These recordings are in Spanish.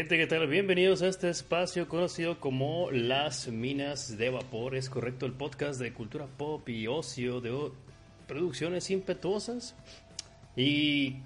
Gente, ¿qué tal? Bienvenidos a este espacio conocido como Las Minas de Vapor. Es correcto, el podcast de cultura pop y ocio de producciones impetuosas. Y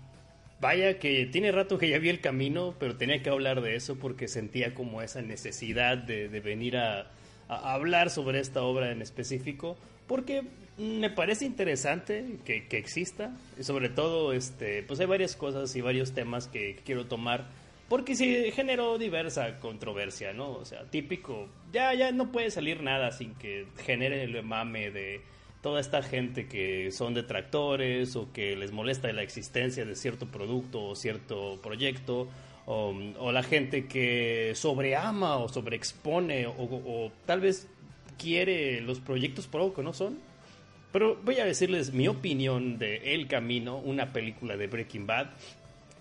vaya que tiene rato que ya vi el camino, pero tenía que hablar de eso porque sentía como esa necesidad de, venir a, hablar sobre esta obra en específico. Porque me parece interesante que, exista. Y sobre todo, este, pues hay varias cosas y varios temas que quiero tomar porque sí generó diversa controversia, ¿no? O sea, típico, ya, ya no puede salir nada sin que genere el mame de toda esta gente que son detractores o que les molesta la existencia de cierto producto o cierto proyecto, o, la gente que sobreama o sobreexpone o, o tal vez quiere los proyectos algo que no son. Pero voy a decirles mi opinión de El Camino, una película de Breaking Bad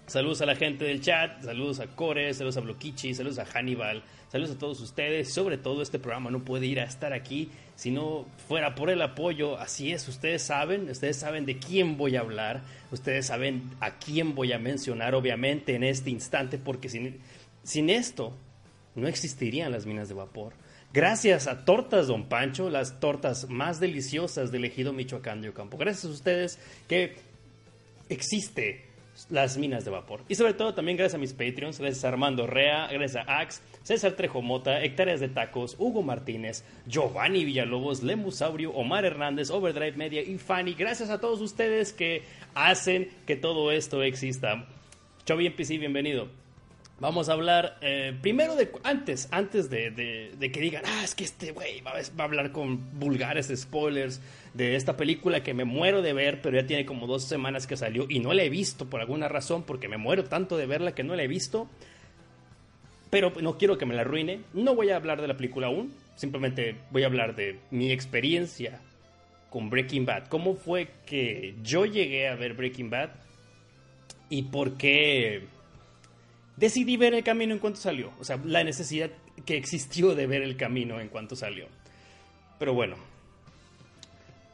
Saludos a la gente del chat, saludos a Core, saludos a Blokichi, saludos a Hannibal, saludos a todos ustedes. Sobre todo este programa no puede ir a estar aquí si no fuera por el apoyo. Así es, ustedes saben, ustedes saben de quién voy a hablar, ustedes saben a quién voy a mencionar, obviamente, en este instante, porque sin, sin esto no existirían las minas de vapor. Gracias a Tortas Don Pancho, las tortas más deliciosas del ejido Michoacán de Ocampo. Gracias a ustedes que existe las minas de vapor. Y sobre todo también gracias a mis Patreons, gracias a Armando Rea, gracias a Ax, César Trejomota, Hectáreas de Tacos, Hugo Martínez, Giovanni Villalobos, Lemusaurio, Omar Hernández, Overdrive Media y Fanny. Gracias a todos ustedes que hacen que todo esto exista. Chovy NPC, bienvenido. Vamos a hablar eh, primero de antes, antes de, que digan, ah, es que este güey va, a hablar con vulgares spoilers de esta película que me muero de ver, pero ya tiene como dos semanas que salió y no la he visto por alguna razón, porque me muero tanto de verla que no la he visto. Pero no quiero que me la arruine. No voy a hablar de la película aún, simplemente voy a hablar de mi experiencia con Breaking Bad. ¿Cómo fue que yo llegué a ver Breaking Bad? Y por qué decidí ver el camino en cuanto salió. O sea, la necesidad que existió de ver el camino en cuanto salió. Pero bueno.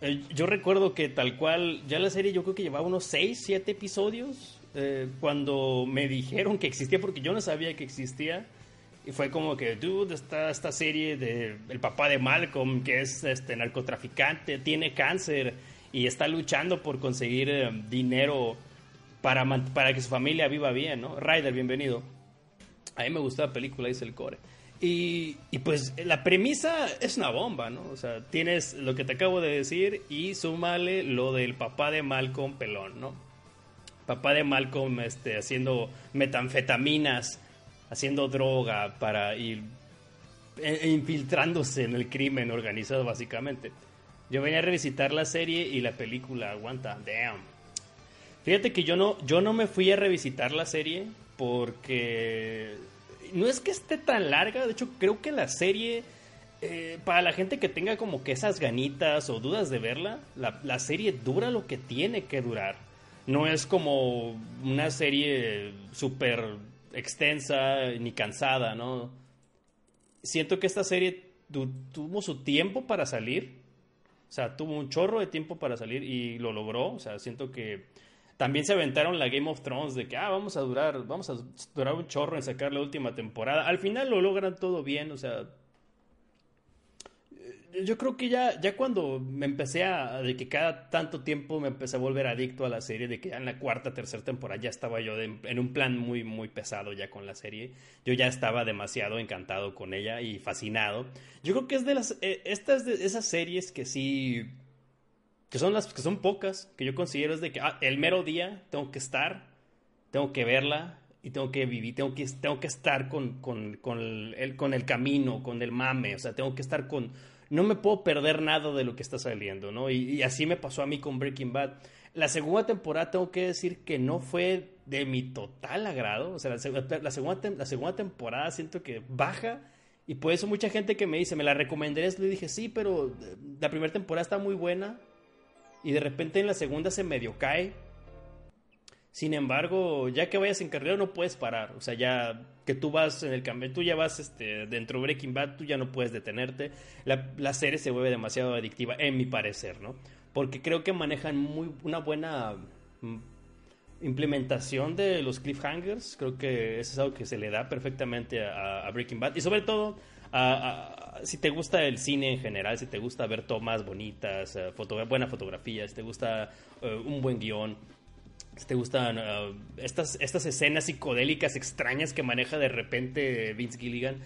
Eh, yo recuerdo que tal cual, ya la serie yo creo que llevaba unos 6, 7 episodios. Eh, cuando me dijeron que existía, porque yo no sabía que existía. Y fue como que, dude, está esta serie de el papá de Malcolm, que es este narcotraficante, tiene cáncer y está luchando por conseguir eh, dinero para, para que su familia viva bien, ¿no? Ryder, bienvenido. A mí me gustó la película, dice el core. Y, y, pues la premisa es una bomba, ¿no? O sea, tienes lo que te acabo de decir y súmale lo del papá de Malcolm pelón, ¿no? Papá de Malcolm este, haciendo metanfetaminas, haciendo droga para ir e, infiltrándose en el crimen organizado, básicamente. Yo venía a revisitar la serie y la película, aguanta, damn Fíjate que yo no, yo no me fui a revisitar la serie porque no es que esté tan larga, de hecho creo que la serie, eh, para la gente que tenga como que esas ganitas o dudas de verla, la, serie dura lo que tiene que durar. No es como una serie súper extensa ni cansada, ¿no? Siento que esta serie tuvo su tiempo para salir. O sea, tuvo un chorro de tiempo para salir y lo logró. O sea, siento que también se aventaron la Game of Thrones de que, ah, vamos a durar, vamos a durar un chorro en sacar la última temporada. Al final lo logran todo bien, o sea. Eh, yo creo que ya, ya cuando me empecé a, de que cada tanto tiempo me empecé a volver adicto a la serie, de que ya en la cuarta, tercera temporada ya estaba yo en un plan muy, muy pesado ya con la serie. Yo ya estaba demasiado encantado con ella y fascinado. Yo creo que es de las, eh, estas de esas series que sí que son las que son pocas, que yo considero es de que ah, el mero día tengo que estar, tengo que verla y tengo que vivir, tengo que, tengo que estar con, con, con, el, con el camino, con el mame, o sea, tengo que estar con... No me puedo perder nada de lo que está saliendo, ¿no? Y, así me pasó a mí con Breaking Bad. La segunda temporada tengo que decir que no fue de mi total agrado, o sea, la, segunda, la segunda temporada siento que baja y por eso mucha gente que me dice, ¿me la recomendarías? Le dije, sí, pero eh, la primera temporada está muy buena, y de repente en la segunda se medio cae. Sin embargo, ya que vayas en carrera no puedes parar. O sea, ya que tú vas en el cambio, tú ya vas este, dentro de Breaking Bad, tú ya no puedes detenerte. La, la, serie se vuelve demasiado adictiva, en mi parecer, ¿no? Porque creo que manejan muy una buena. Mm, implementación de los cliffhangers, creo que eso es algo que se le da perfectamente a, Breaking Bad. Y sobre todo, si te gusta el cine en general, si te gusta ver tomas bonitas, uh, buena fotografía, si te gusta uh, un buen guion, si te gustan uh, estas, estas escenas psicodélicas extrañas que maneja de repente Vince Gilligan,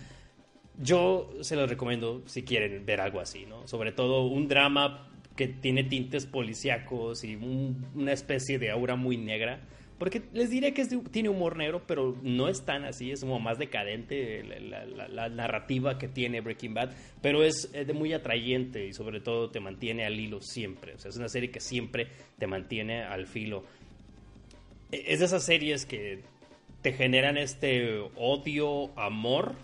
yo se los recomiendo si quieren ver algo así, ¿no? Sobre todo un drama que tiene tintes policíacos y una especie de aura muy negra. Porque les diré que tiene humor negro, pero no es tan así, es como más decadente la, narrativa que tiene Breaking Bad, pero es, de muy atrayente y sobre todo te mantiene al hilo siempre. O sea, es una serie que siempre te mantiene al filo. E, es de esas series que te generan este odio, amor,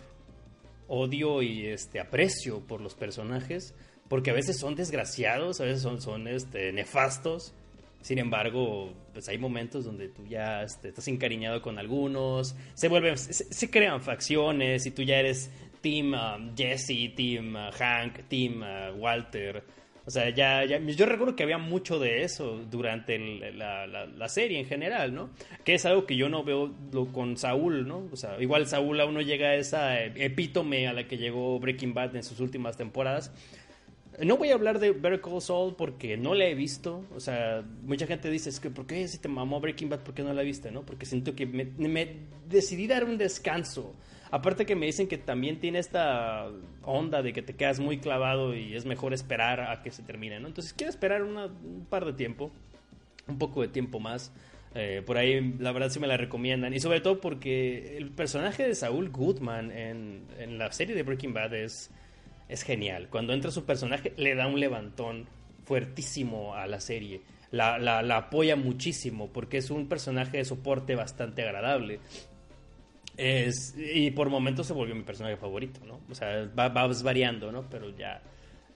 odio y este aprecio por los personajes porque a veces son desgraciados, a veces son, son este, nefastos. Sin embargo, pues hay momentos donde tú ya este, estás encariñado con algunos, se vuelven, se, crean facciones y tú ya eres Team um, Jesse, Team uh, Hank, Team uh, Walter. O sea, ya, ya, yo recuerdo que había mucho de eso durante la, la, serie en general, ¿no? Que es algo que yo no veo con Saúl, ¿no? O sea, igual Saúl aún no llega a esa epítome a la que llegó Breaking Bad en sus últimas temporadas, no voy a hablar de Better Call Saul porque no la he visto. O sea, mucha gente dice, es que ¿por qué si te mamó Breaking Bad, por qué no la viste? ¿no? Porque siento que me, decidí dar un descanso. Aparte que me dicen que también tiene esta onda de que te quedas muy clavado y es mejor esperar a que se termine. Entonces quiero esperar un par de tiempo, un poco de tiempo más. Eh, por ahí la verdad sí me la recomiendan. Y sobre todo porque el personaje de Saúl Goodman en, en la serie de Breaking Bad es es genial. Cuando entra su personaje, le da un levantón fuertísimo a la serie. La, apoya muchísimo porque es un personaje de soporte bastante agradable. Es, y por momentos se volvió mi personaje favorito, ¿no? O sea, va, variando, ¿no? Pero ya,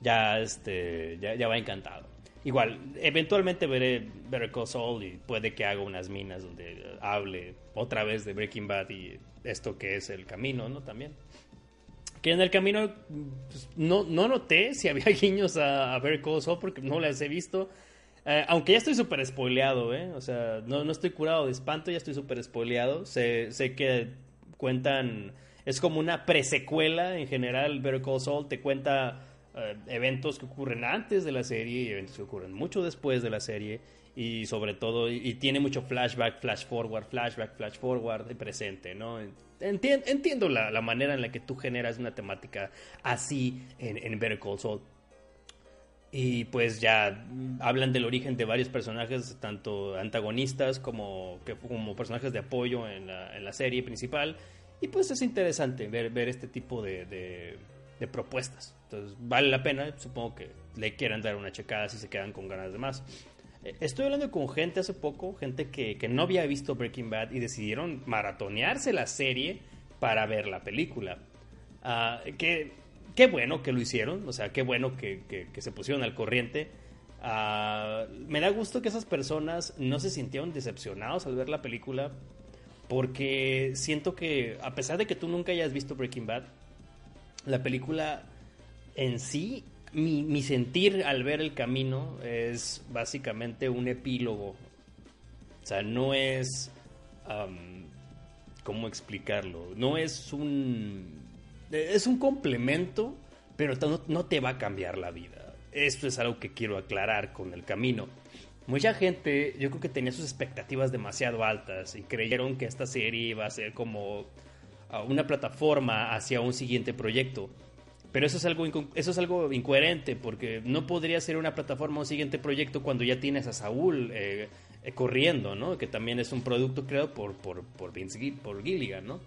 ya, este, ya, va encantado. Igual, eventualmente veré Better Call Saul y puede que haga unas minas donde hable otra vez de Breaking Bad y esto que es el camino, ¿no? También que en el camino pues, no, no noté si había guiños a, a Better porque no las he visto. Eh, aunque ya estoy súper spoileado, ¿eh? O sea, no, no estoy curado de espanto, ya estoy súper spoileado. Sé, sé que cuentan... Es como una presecuela en general. Better Call Saul te cuenta eh, eventos que ocurren antes de la serie y eventos que ocurren mucho después de la serie. Y sobre todo, y, tiene mucho flashback, flash forward, flashback, flash forward de presente, ¿no? Entiendo la, manera en la que tú generas una temática así en, en Better Call Saul. Y pues ya hablan del origen de varios personajes, tanto antagonistas como, que, como personajes de apoyo en la, serie principal. Y pues es interesante ver, ver este tipo de, de, propuestas. Entonces vale la pena, supongo que le quieran dar una checada si se quedan con ganas de más. Estoy hablando con gente hace poco, gente que, no había visto Breaking Bad y decidieron maratonearse la serie para ver la película. Ah, qué bueno que lo hicieron, o sea, qué bueno que, se pusieron al corriente. Ah, me da gusto que esas personas no se sintieron decepcionados al ver la película, porque siento que, a pesar de que tú nunca hayas visto Breaking Bad, la película en sí mi, sentir al ver el camino es básicamente un epílogo. O sea, no es... ¿Cómo explicarlo? No es un... Es un complemento, pero no, te va a cambiar la vida. Esto es algo que quiero aclarar con el camino. Mucha gente, yo creo que tenía sus expectativas demasiado altas y creyeron que esta serie iba a ser como ah, una plataforma hacia un siguiente proyecto. Pero eso es algo, eso es algo incoherente, porque no podría ser una plataforma o un siguiente proyecto cuando ya tienes a Saúl eh, eh, corriendo, ¿no? Que también es un producto creado por, por, por Vince por Gilligan, ¿no?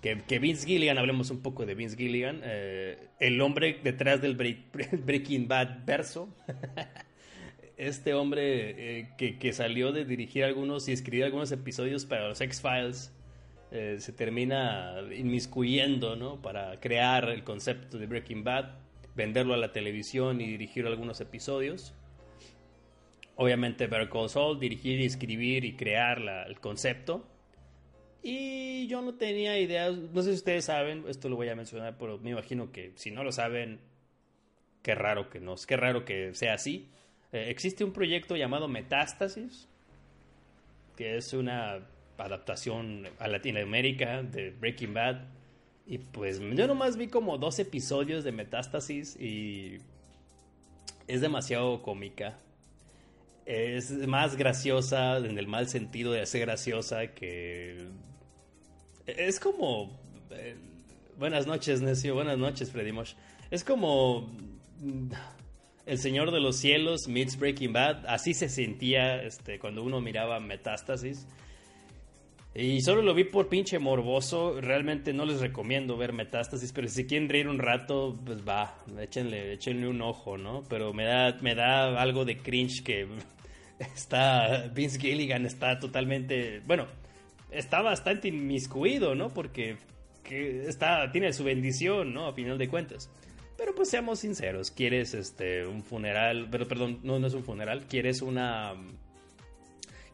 Que, que, Vince Gilligan, hablemos un poco de Vince Gilligan, eh, el hombre detrás del Breaking Bad verso. este hombre que, que, salió de dirigir algunos y escribir algunos episodios para los X-Files eh, se termina inmiscuyendo, ¿no? Para crear el concepto de Breaking Bad, venderlo a la televisión y dirigir algunos episodios. Obviamente Better Call Saul, dirigir escribir y crear el concepto. Y yo no tenía idea, no sé si ustedes saben, esto lo voy a mencionar, pero me imagino que si no lo saben, qué raro que no, qué raro que sea así. Eh, existe un proyecto llamado Metástasis, que es una adaptación a Latinoamérica de Breaking Bad. Y pues yo nomás vi como dos episodios de Metástasis y es demasiado cómica. Es más graciosa en el mal sentido de ser graciosa que... Es como... Eh, buenas noches, Necio. Buenas noches, Freddy Mosh. Es como... El Señor de los Cielos meets Breaking Bad. Así se sentía este, cuando uno miraba Metástasis. Y solo lo vi por pinche morboso. Realmente no les recomiendo ver Metástasis, pero si quieren reír un rato, pues va, échenle, échenle un ojo, ¿no? Pero me da, me da algo de cringe que está. Vince Gilligan está totalmente. Bueno, está bastante inmiscuido, ¿no? Porque está, tiene su bendición, ¿no? A final de cuentas. Pero pues seamos sinceros, quieres este un funeral, pero perdón, no, no es un funeral, quieres una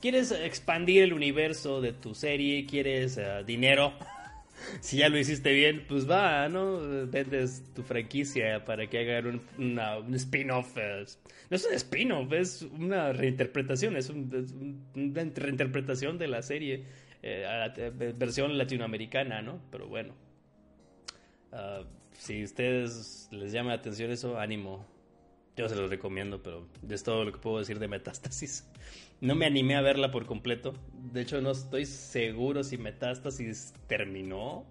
quieres expandir el universo de tu serie, quieres eh, dinero. si ya lo hiciste bien, pues va, ¿no? Vendes tu franquicia para que hagan un, spin-off. Eh, no es un spin-off, es una reinterpretación, es, una reinterpretación de la serie, eh, versión latinoamericana, ¿no? Pero bueno. Ah, si a ustedes les llama la atención eso, ánimo. Yo se los recomiendo, pero es todo lo que puedo decir de Metástasis. No me animé a verla por completo. De hecho, no estoy seguro si Metástasis terminó.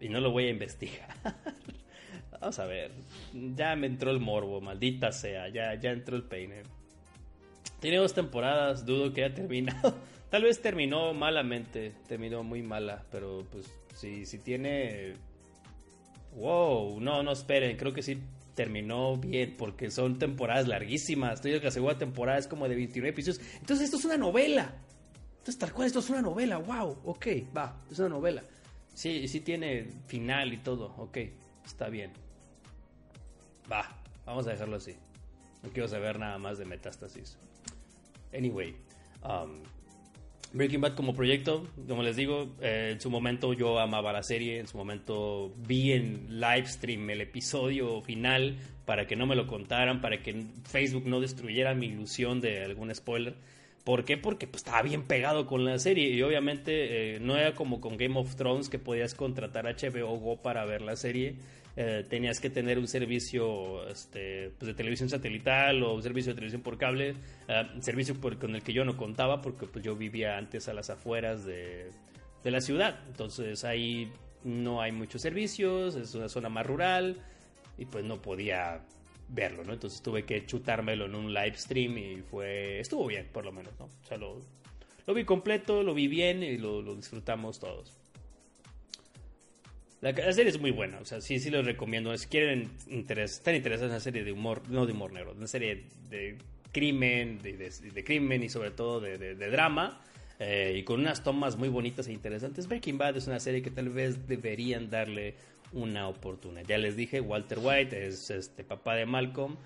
Y no lo voy a investigar. Vamos a ver. Ya me entró el morbo, maldita sea. Ya, ya entró el peine. Tiene dos temporadas, dudo que haya terminado. Tal vez terminó malamente. Terminó muy mala. Pero pues si, si tiene... Wow, no, no esperen. Creo que sí terminó bien porque son temporadas larguísimas. Estoy que la segunda temporada es como de 29 episodios. Entonces esto es una novela. Entonces tal cual esto es una novela. Wow, ok, va, es una novela. Sí, sí tiene final y todo. Ok, está bien. Va, vamos a dejarlo así. No quiero saber nada más de Metástasis. Anyway, um, Breaking Bad como proyecto, como les digo, eh, en su momento yo amaba la serie, en su momento vi en live stream el episodio final para que no me lo contaran, para que Facebook no destruyera mi ilusión de algún spoiler. ¿Por qué? Porque pues, estaba bien pegado con la serie y obviamente eh, no era como con Game of Thrones que podías contratar HBO Go para ver la serie. Eh, tenías que tener un servicio este, pues, de televisión satelital o un servicio de televisión por cable, uh, servicio con el que yo no contaba porque pues, yo vivía antes a las afueras de, de la ciudad. Entonces ahí no hay muchos servicios, es una zona más rural y pues no podía verlo, ¿no? Entonces tuve que chutármelo en un live stream y fue, estuvo bien, por lo menos, ¿no? O sea, lo, lo vi completo, lo vi bien y lo, lo disfrutamos todos. La, serie es muy buena, o sea, sí, sí lo recomiendo. Si quieren interes, están interesados en una serie de humor, no de humor negro, una serie de crimen, de, crimen y sobre todo de, de drama, eh, y con unas tomas muy bonitas e interesantes. Breaking Bad es una serie que tal vez deberían darle una oportunidad. Ya les dije, Walter White es este papá de Malcolm,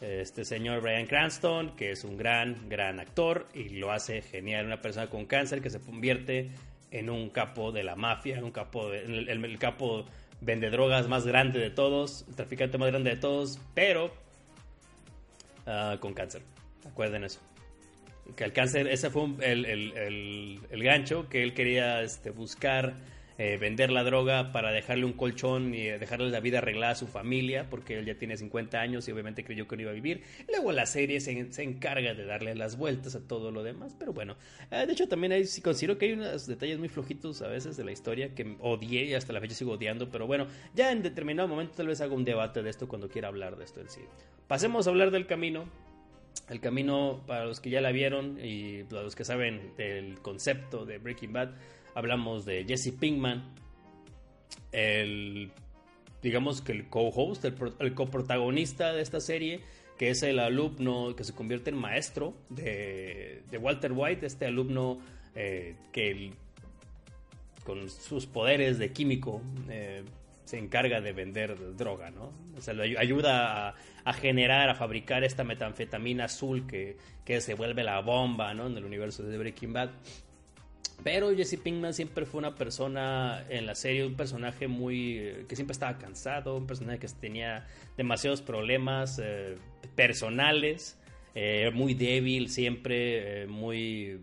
este señor Brian Cranston, que es un gran, gran actor y lo hace genial. Una persona con cáncer que se convierte en un capo de la mafia, un capo de, el, capo vende drogas más grande de todos, el traficante más grande de todos, pero ah, con cáncer. Acuerden eso. Que el cáncer, ese fue el, el, gancho que él quería este, buscar eh, vender la droga para dejarle un colchón y eh, dejarle la vida arreglada a su familia, porque él ya tiene 50 años y obviamente creyó que no iba a vivir. Luego la serie se, encarga de darle las vueltas a todo lo demás, pero bueno, eh, de hecho también hay, considero que hay unos detalles muy flojitos a veces de la historia que odié y hasta la fecha sigo odiando, pero bueno, ya en determinado momento tal vez haga un debate de esto cuando quiera hablar de esto en sí. Pasemos a hablar del camino. El camino, para los que ya la vieron y para los que saben del concepto de Breaking Bad, hablamos de Jesse Pinkman, el, digamos que el co-host, el, coprotagonista de esta serie, que es el alumno que se convierte en maestro de, Walter White, este alumno eh, que con sus poderes de químico eh, se encarga de vender droga, ¿no? O sea, ayuda a, generar, a fabricar esta metanfetamina azul que, que se vuelve la bomba, ¿no? En el universo de Breaking Bad. Pero Jesse Pinkman siempre fue una persona en la serie, un personaje muy que siempre estaba cansado, un personaje que tenía demasiados problemas eh, personales, eh, muy débil siempre, eh, muy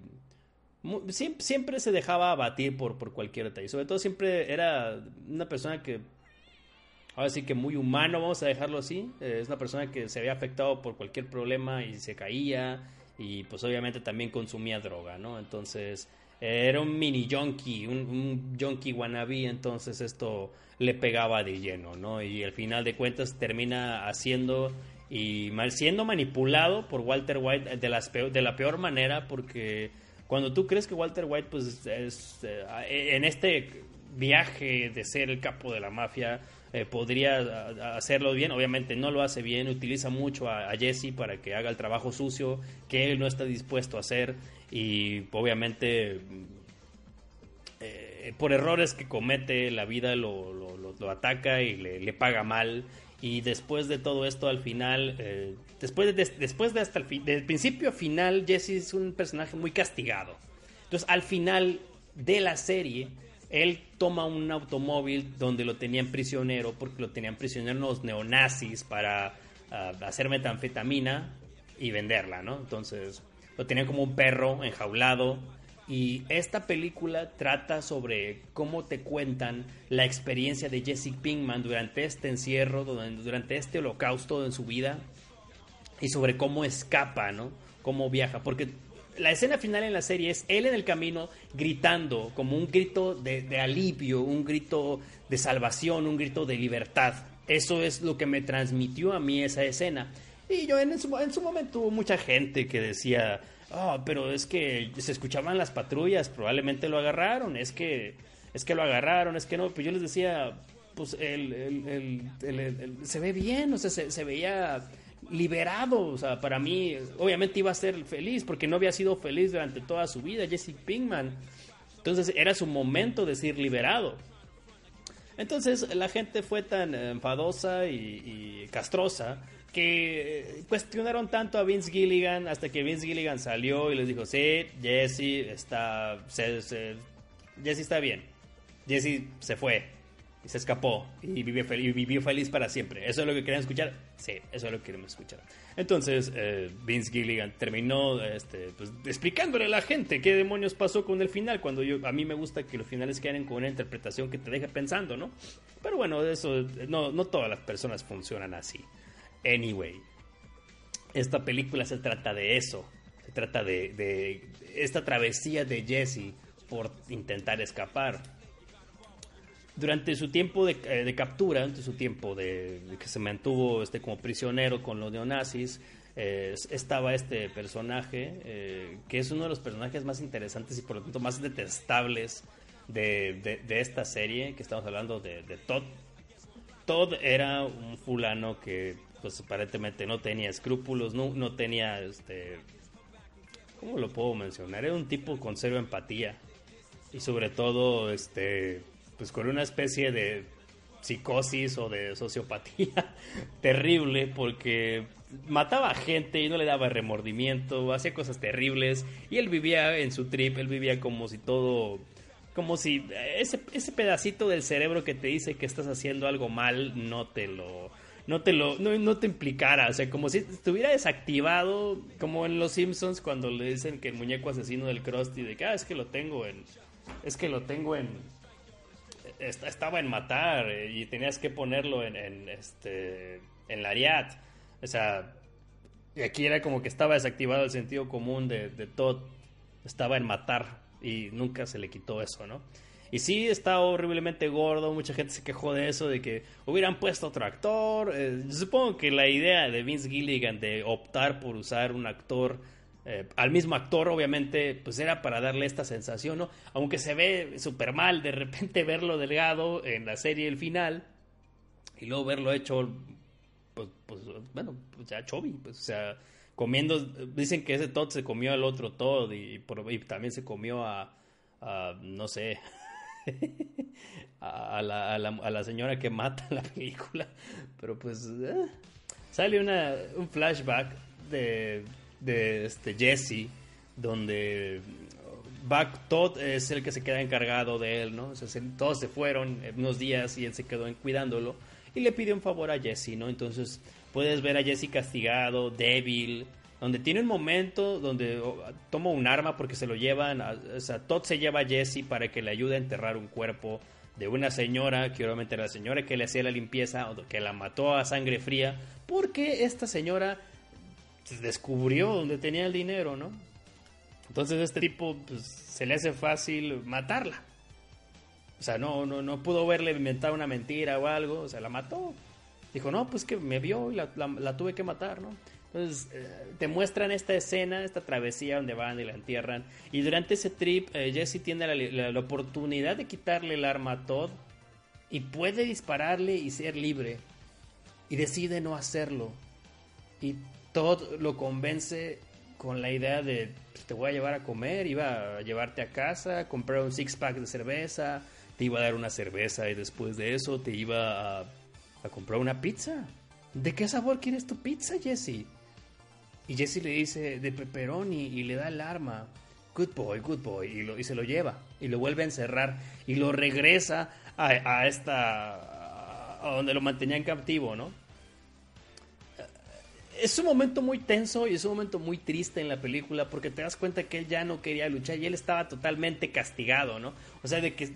siempre, se dejaba abatir por, por cualquier detalle. Sobre todo siempre era una persona que, ahora sí que muy humano, vamos a dejarlo así. Es una persona que se había afectado por cualquier problema y se caía y pues obviamente también consumía droga, ¿no? Entonces era un mini junkie, un, un wannabe, entonces esto le pegaba de lleno, ¿no? Y al final de cuentas termina haciendo y siendo manipulado por Walter White de, la peor manera porque cuando tú crees que Walter White pues es eh, en este viaje de ser el capo de la mafia eh, podría hacerlo bien, obviamente no lo hace bien, utiliza mucho a, Jesse para que haga el trabajo sucio que él no está dispuesto a hacer y obviamente eh, por errores que comete la vida lo, ataca y le, paga mal y después de todo esto al final eh, después de, después de hasta el principio a final Jesse es un personaje muy castigado entonces al final de la serie él toma un automóvil donde lo tenían prisionero, porque lo tenían prisionero los neonazis para ah, hacer metanfetamina y venderla, ¿no? Entonces lo tenían como un perro enjaulado. Y esta película trata sobre cómo te cuentan la experiencia de Jesse Pinkman durante este encierro, durante este holocausto en su vida y sobre cómo escapa, ¿no? Cómo viaja. Porque la escena final en la serie es él en el camino gritando como un grito de, alivio, un grito de salvación, un grito de libertad. Eso es lo que me transmitió a mí esa escena. Y yo en su, en su momento hubo mucha gente que decía, oh, pero es que se escuchaban las patrullas, probablemente lo agarraron, es que, es que lo agarraron, es que no. Pues yo les decía, pues el, se ve bien, o sea, se, veía liberado. O sea, para mí, obviamente iba a ser feliz porque no había sido feliz durante toda su vida, Jesse Pinkman. Entonces era su momento de ser liberado. Entonces la gente fue tan enfadosa y, castrosa que cuestionaron tanto a Vince Gilligan hasta que Vince Gilligan salió y les dijo, sí, Jesse está, Jesse está bien. Jesse se fue y se escapó y vivió, feliz, vivió feliz para siempre. ¿Eso es lo que querían escuchar? Sí, eso es lo que queremos escuchar. Entonces, eh, Vince Gilligan terminó este, pues, explicándole a la gente qué demonios pasó con el final, cuando yo, a mí me gusta que los finales queden con una interpretación que te deje pensando, ¿no? Pero bueno, eso, no, no todas las personas funcionan así. Anyway, esta película se trata de eso, se trata de, esta travesía de Jesse por intentar escapar durante su tiempo de, eh, captura, durante su tiempo de, que se mantuvo este, como prisionero con los neonazis, eh, estaba este personaje, eh, que es uno de los personajes más interesantes y por lo tanto más detestables de, esta serie, que estamos hablando de, Todd. Todd era un fulano que pues aparentemente no tenía escrúpulos, no, no tenía, este, ¿cómo lo puedo mencionar? Era un tipo con cero empatía y sobre todo, este, pues con una especie de psicosis o de sociopatía terrible porque mataba a gente y no le daba remordimiento, hacía cosas terribles y él vivía en su trip, él vivía como si todo, como si ese, ese pedacito del cerebro que te dice que estás haciendo algo mal no te lo, no te lo, no, no te implicara, o sea, como si estuviera desactivado, como en Los Simpsons cuando le dicen que el muñeco asesino del Krusty, de que, ah, es que lo tengo en, es que lo tengo en, estaba en matar eh, y tenías que ponerlo en, en este en Lariat. O sea, y aquí era como que estaba desactivado el sentido común de, de Todd. Estaba en matar y nunca se le quitó eso, ¿no? Y sí, está horriblemente gordo. Mucha gente se quejó de eso, de que hubieran puesto otro actor. Eh, supongo que la idea de Vince Gilligan de optar por usar un actor eh, al mismo actor, obviamente, pues era para darle esta sensación, ¿no? Aunque se ve súper mal de repente verlo delgado en la serie el final y luego verlo hecho, pues, pues bueno, pues ya Chovy, pues, o sea, comiendo, dicen que ese Todd se comió al otro Todd y, también se comió a, no sé, a, la, a, la, señora que mata en la película, pero pues eh, sale una, un flashback de de este Jesse, donde Buck Todd es el que se queda encargado de él, ¿no? todos se fueron unos días y él se quedó cuidándolo y le pide un favor a Jesse, ¿no? Entonces puedes ver a Jesse castigado, débil donde tiene un momento donde toma un arma porque se lo llevan, o sea, Todd se lleva a Jesse para que le ayude a enterrar un cuerpo de una señora, que obviamente era la señora que le hacía la limpieza, o que la mató a sangre fría, porque esta señora descubrió dónde tenía el dinero, ¿no? Entonces este tipo pues, se le hace fácil matarla. O sea, no, no, no pudo verle inventar una mentira o algo, o sea, la mató. Dijo, no, pues que me vio y la tuve que matar, ¿no? Entonces, eh, te muestran esta escena, esta travesía donde van y la entierran. Y durante ese trip, eh, Jesse tiene la, oportunidad de quitarle el arma a Todd y puede dispararle y ser libre. Y decide no hacerlo. Y Todd lo convence con la idea de pues, te voy a llevar a comer, iba a llevarte a casa, comprar un six pack de cerveza, te iba a dar una cerveza y después de eso te iba a, a comprar una pizza. ¿De qué sabor quieres tu pizza, Jesse? Y Jesse le dice de pepperoni y le da el arma. Good boy, good boy. Y, lo, y se lo lleva. Y lo vuelve a encerrar. Y lo regresa a, esta. a donde lo mantenía en captivo, ¿no? Es un momento muy tenso y es un momento muy triste en la película porque te das cuenta que él ya no quería luchar y él estaba totalmente castigado, ¿no? O sea, de que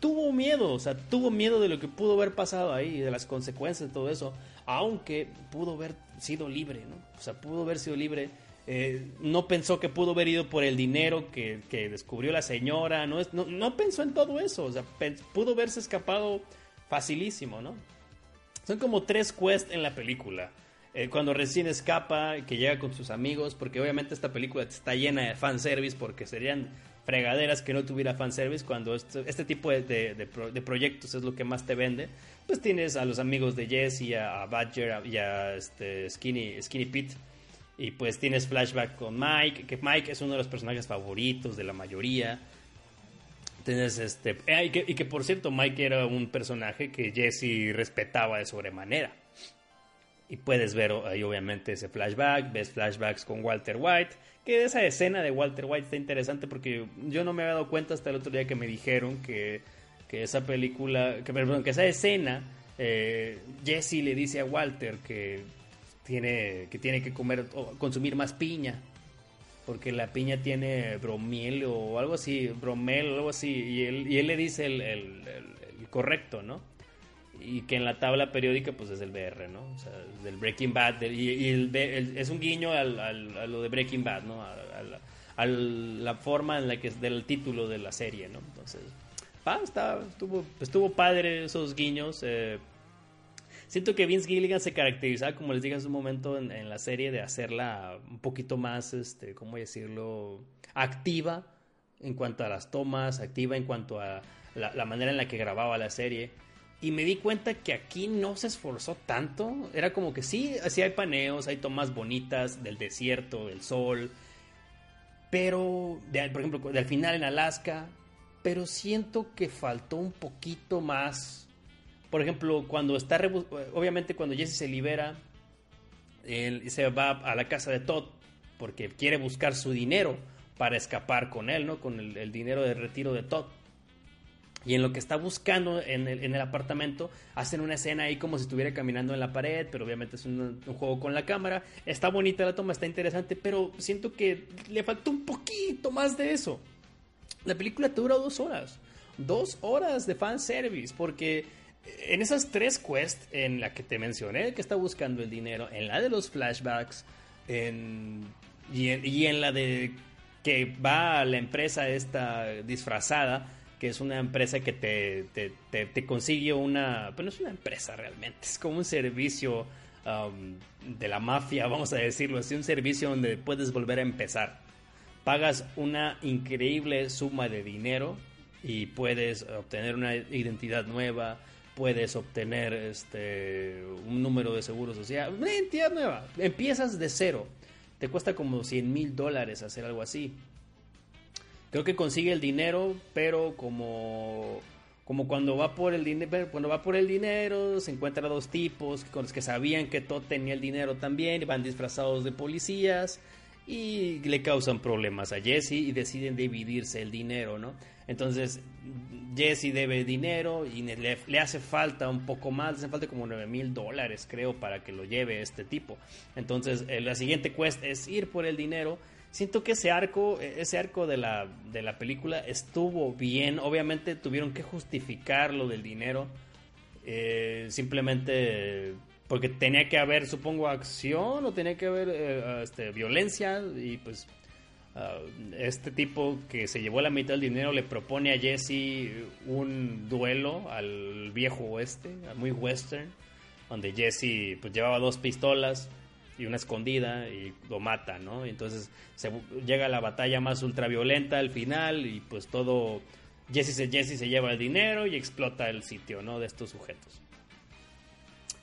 tuvo miedo, o sea, tuvo miedo de lo que pudo haber pasado ahí, de las consecuencias de todo eso aunque pudo haber sido libre, ¿no? O sea, pudo haber sido libre. Eh, no pensó que pudo haber ido por el dinero que, descubrió la señora, no, no, pensó en todo eso, o sea, pudo haberse escapado facilísimo, ¿no? Son como tres quests en la película. Eh, cuando recién escapa, que llega con sus amigos, porque obviamente esta película está llena de fanservice, porque serían fregaderas que no tuviera fanservice, cuando este, este tipo de, de, proyectos es lo que más te vende pues tienes a los amigos de Jesse, a, Badger y a este, Skinny, Skinny Pete. Y pues tienes flashback con Mike, que Mike es uno de los personajes favoritos de la mayoría. Tienes este. Eh, y, que, y que por cierto, Mike era un personaje que Jesse respetaba de sobremanera. Y puedes ver ahí obviamente ese flashback, ves flashbacks con Walter White, que esa escena de Walter White está interesante porque yo no me había dado cuenta hasta el otro día que me dijeron que que esa película, que perdón, que esa escena, eh, Jesse le dice a Walter que tiene que, tiene que comer consumir más piña, porque la piña tiene bromiel o algo así, bromel o algo así, y él, y él le dice el, correcto, ¿no? Y que en la tabla periódica pues es el BR, ¿no? O sea, del Breaking Bad, y, el, es un guiño al, al, a lo de Breaking Bad, ¿no? A, a la forma en la que es del título de la serie, ¿no? Entonces estuvo, estuvo padre esos guiños. Eh. siento que Vince Gilligan se caracterizaba, como les dije hace un momento en, la serie, de hacerla un poquito más, este, ¿cómo decirlo? Activa en cuanto a las tomas, activa en cuanto a la, manera en la que grababa la serie. Y me di cuenta que aquí no se esforzó tanto. Era como que sí, así hay paneos, hay tomas bonitas del desierto, del sol. Pero, por ejemplo, del final en Alaska, pero siento que faltó un poquito más. Por ejemplo, cuando está, obviamente cuando Jesse se libera, él se va a la casa de Todd porque quiere buscar su dinero para escapar con él, ¿no? Con el, dinero de retiro de Todd. Y en lo que está buscando en el, en el, apartamento, hacen una escena ahí como si estuviera caminando en la pared, pero obviamente es un, un, juego con la cámara. Está bonita la toma, está interesante, pero siento que le faltó un poquito más de eso. La película te dura dos horas. Dos horas de fanservice, porque en esas tres quests, en la que te mencioné, que está buscando el dinero, en la de los flashbacks, en, y, en, la de que va a la empresa esta disfrazada, que es una empresa que te, te, consigue una... Pero no es una empresa realmente, es como un servicio um, de la mafia, vamos a decirlo así, un servicio donde puedes volver a empezar pagas una increíble suma de dinero y puedes obtener una identidad nueva, puedes obtener este, un número de seguro social, una identidad nueva. Empiezas de cero. Te cuesta como 100 mil dólares hacer algo así. Creo que consigue el dinero, pero como, como cuando va por el dinero, cuando va por el dinero, se encuentra dos tipos con los que sabían que todo tenía el dinero también, van disfrazados de policías y le causan problemas a Jesse y deciden dividirse el dinero, ¿no? Entonces Jesse debe dinero y le, hace falta un poco más, le hace falta como 9 mil dólares creo para que lo lleve este tipo. Entonces eh, la siguiente quest es ir por el dinero. Siento que ese arco, e, ese arco de la, de la película estuvo bien. Obviamente tuvieron que justificar lo del dinero. Eh, simplemente porque tenía que haber, supongo, acción o tenía que haber eh, este, violencia y pues ah, este tipo que se llevó la mitad del dinero le propone a Jesse un duelo al viejo oeste, muy western, donde Jesse pues llevaba dos pistolas y una escondida y lo mata, ¿no? entonces se, llega la batalla más ultraviolenta al final y pues todo Jesse se, Jesse se lleva el dinero y explota el sitio, ¿no? De estos sujetos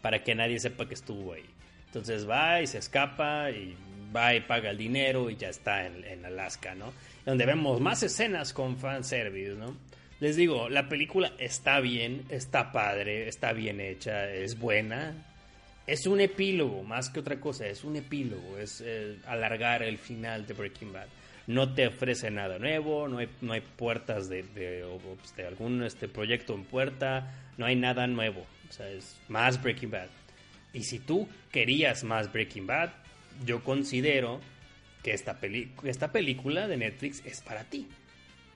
para que nadie sepa que estuvo ahí. Entonces va y se escapa y va y paga el dinero y ya está en, Alaska, ¿no? Donde vemos más escenas con fanservice, ¿no? Les digo, la película está bien, está padre, está bien hecha, es buena. Es un epílogo, más que otra cosa, es un epílogo, es eh, alargar el final de Breaking Bad. No te ofrece nada nuevo, no hay, no hay puertas de, de, de algún este, proyecto en puerta, no hay nada nuevo. O sea, es más Breaking Bad. Y si tú querías más Breaking Bad, yo considero que esta, esta película de Netflix es para ti.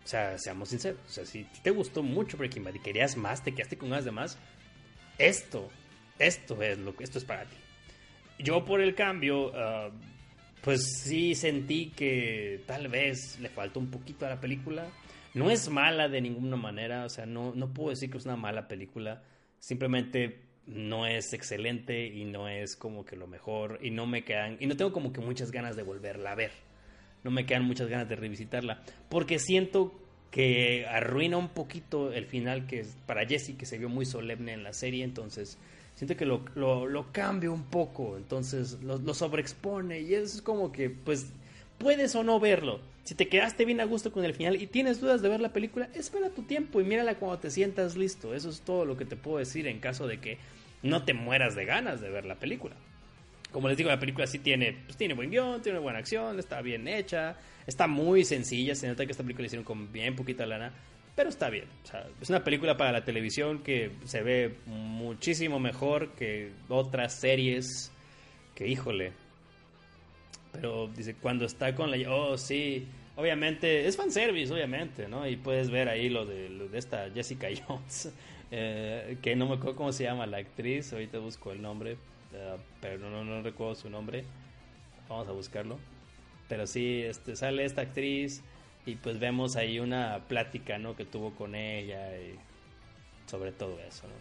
O sea, seamos sinceros. O sea, si te gustó mucho Breaking Bad y querías más, te quedaste con ganas de más, esto, esto es lo que esto es para ti. Yo por el cambio, ah, pues sí sentí que tal vez le faltó un poquito a la película. No es mala de ninguna manera, o sea, no, no puedo decir que es una mala película simplemente no es excelente y no es como que lo mejor y no me quedan y no tengo como que muchas ganas de volverla a ver. No me quedan muchas ganas de revisitarla porque siento que arruina un poquito el final que es para Jesse que se vio muy solemne en la serie, entonces siento que lo, lo, cambia un poco, entonces lo, lo sobreexpone y es como que pues puedes o no verlo. Si te quedaste bien a gusto con el final y tienes dudas de ver la película, espera tu tiempo y mírala cuando te sientas listo. Eso es todo lo que te puedo decir en caso de que no te mueras de ganas de ver la película. Como les digo, la película sí tiene, pues, tiene buen guion, tiene buena acción, está bien hecha, está muy sencilla, se nota que esta película la hicieron con bien poquita lana, pero está bien. es una película para la televisión que se ve muchísimo mejor que otras series que, híjole, pero dice, cuando está con la... Oh, sí. Obviamente, es fanservice, obviamente, ¿no? Y puedes ver ahí lo de, lo de esta Jessica Jones, eh, que no me acuerdo cómo se llama la actriz, ahorita busco el nombre, eh, pero no, no, recuerdo su nombre. Vamos a buscarlo. Pero sí, este, sale esta actriz y pues vemos ahí una plática, ¿no? Que tuvo con ella y sobre todo eso, ¿no?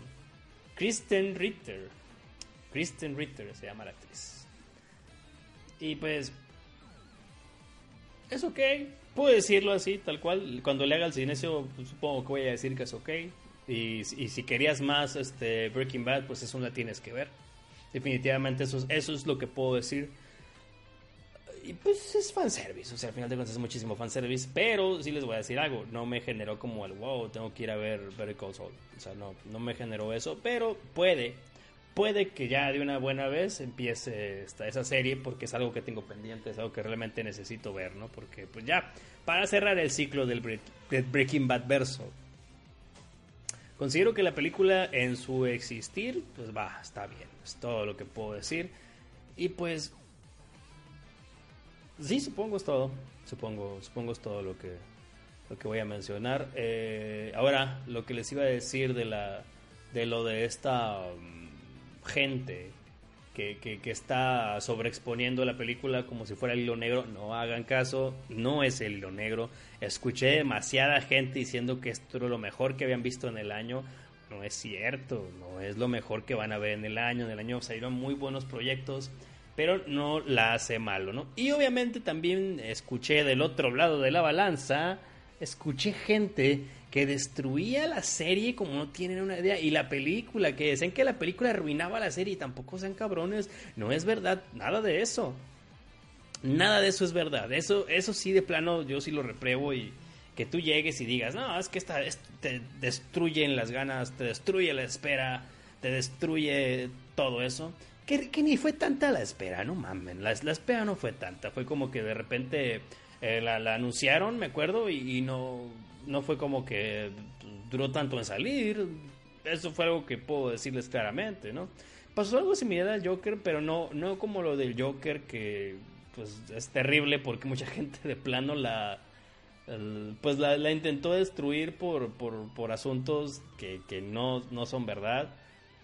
Kristen Ritter. Kristen Ritter se llama la actriz. Y pues. Es ok. Puedo decirlo así, tal cual. Cuando le haga el silencio, pues, supongo que voy a decir que es ok. Y, si querías más este Breaking Bad, pues eso la tienes que ver. Definitivamente eso, eso es lo que puedo decir. Y pues es fanservice, o sea, al final de cuentas es muchísimo fanservice, pero sí les voy a decir algo, no me generó como el wow, tengo que ir a ver Better Call Saul. O sea, no, no me generó eso, pero puede puede que ya de una buena vez empiece esta, esa serie porque es algo que tengo pendiente, es algo que realmente necesito ver, ¿no? Porque pues ya, para cerrar el ciclo del, Breaking Bad verso, considero que la película en su existir, pues va, está bien, es todo lo que puedo decir. Y pues, sí, supongo es todo, supongo, supongo es todo lo que, lo que voy a mencionar. Eh, ahora, lo que les iba a decir de la de lo de esta gente que, que, está sobreexponiendo la película como si fuera el hilo negro, no hagan caso, no es el hilo negro. Escuché demasiada gente diciendo que esto era lo mejor que habían visto en el año. No es cierto, no es lo mejor que van a ver en el año. En el año salieron muy buenos proyectos, pero no la hace malo, ¿no? Y obviamente también escuché del otro lado de la balanza, escuché gente que destruía la serie como no tienen una idea. Y la película, que decían que la película arruinaba la serie y tampoco sean cabrones. No es verdad, nada de eso. Nada de eso es verdad. Eso, eso sí, de plano, yo sí lo repruebo y que tú llegues y digas, no, es que esta, te destruyen las ganas, te destruye la espera, te destruye todo eso. que, ni fue tanta la espera, no mamen, la, la espera no fue tanta, fue como que de repente eh, la, anunciaron, me acuerdo, y, no, no fue como que duró tanto en salir, eso fue algo que puedo decirles claramente, ¿no? Pasó algo similar al Joker, pero no, no como lo del Joker que pues es terrible porque mucha gente de plano la pues la, intentó destruir por, por, por asuntos que, que no, no son verdad.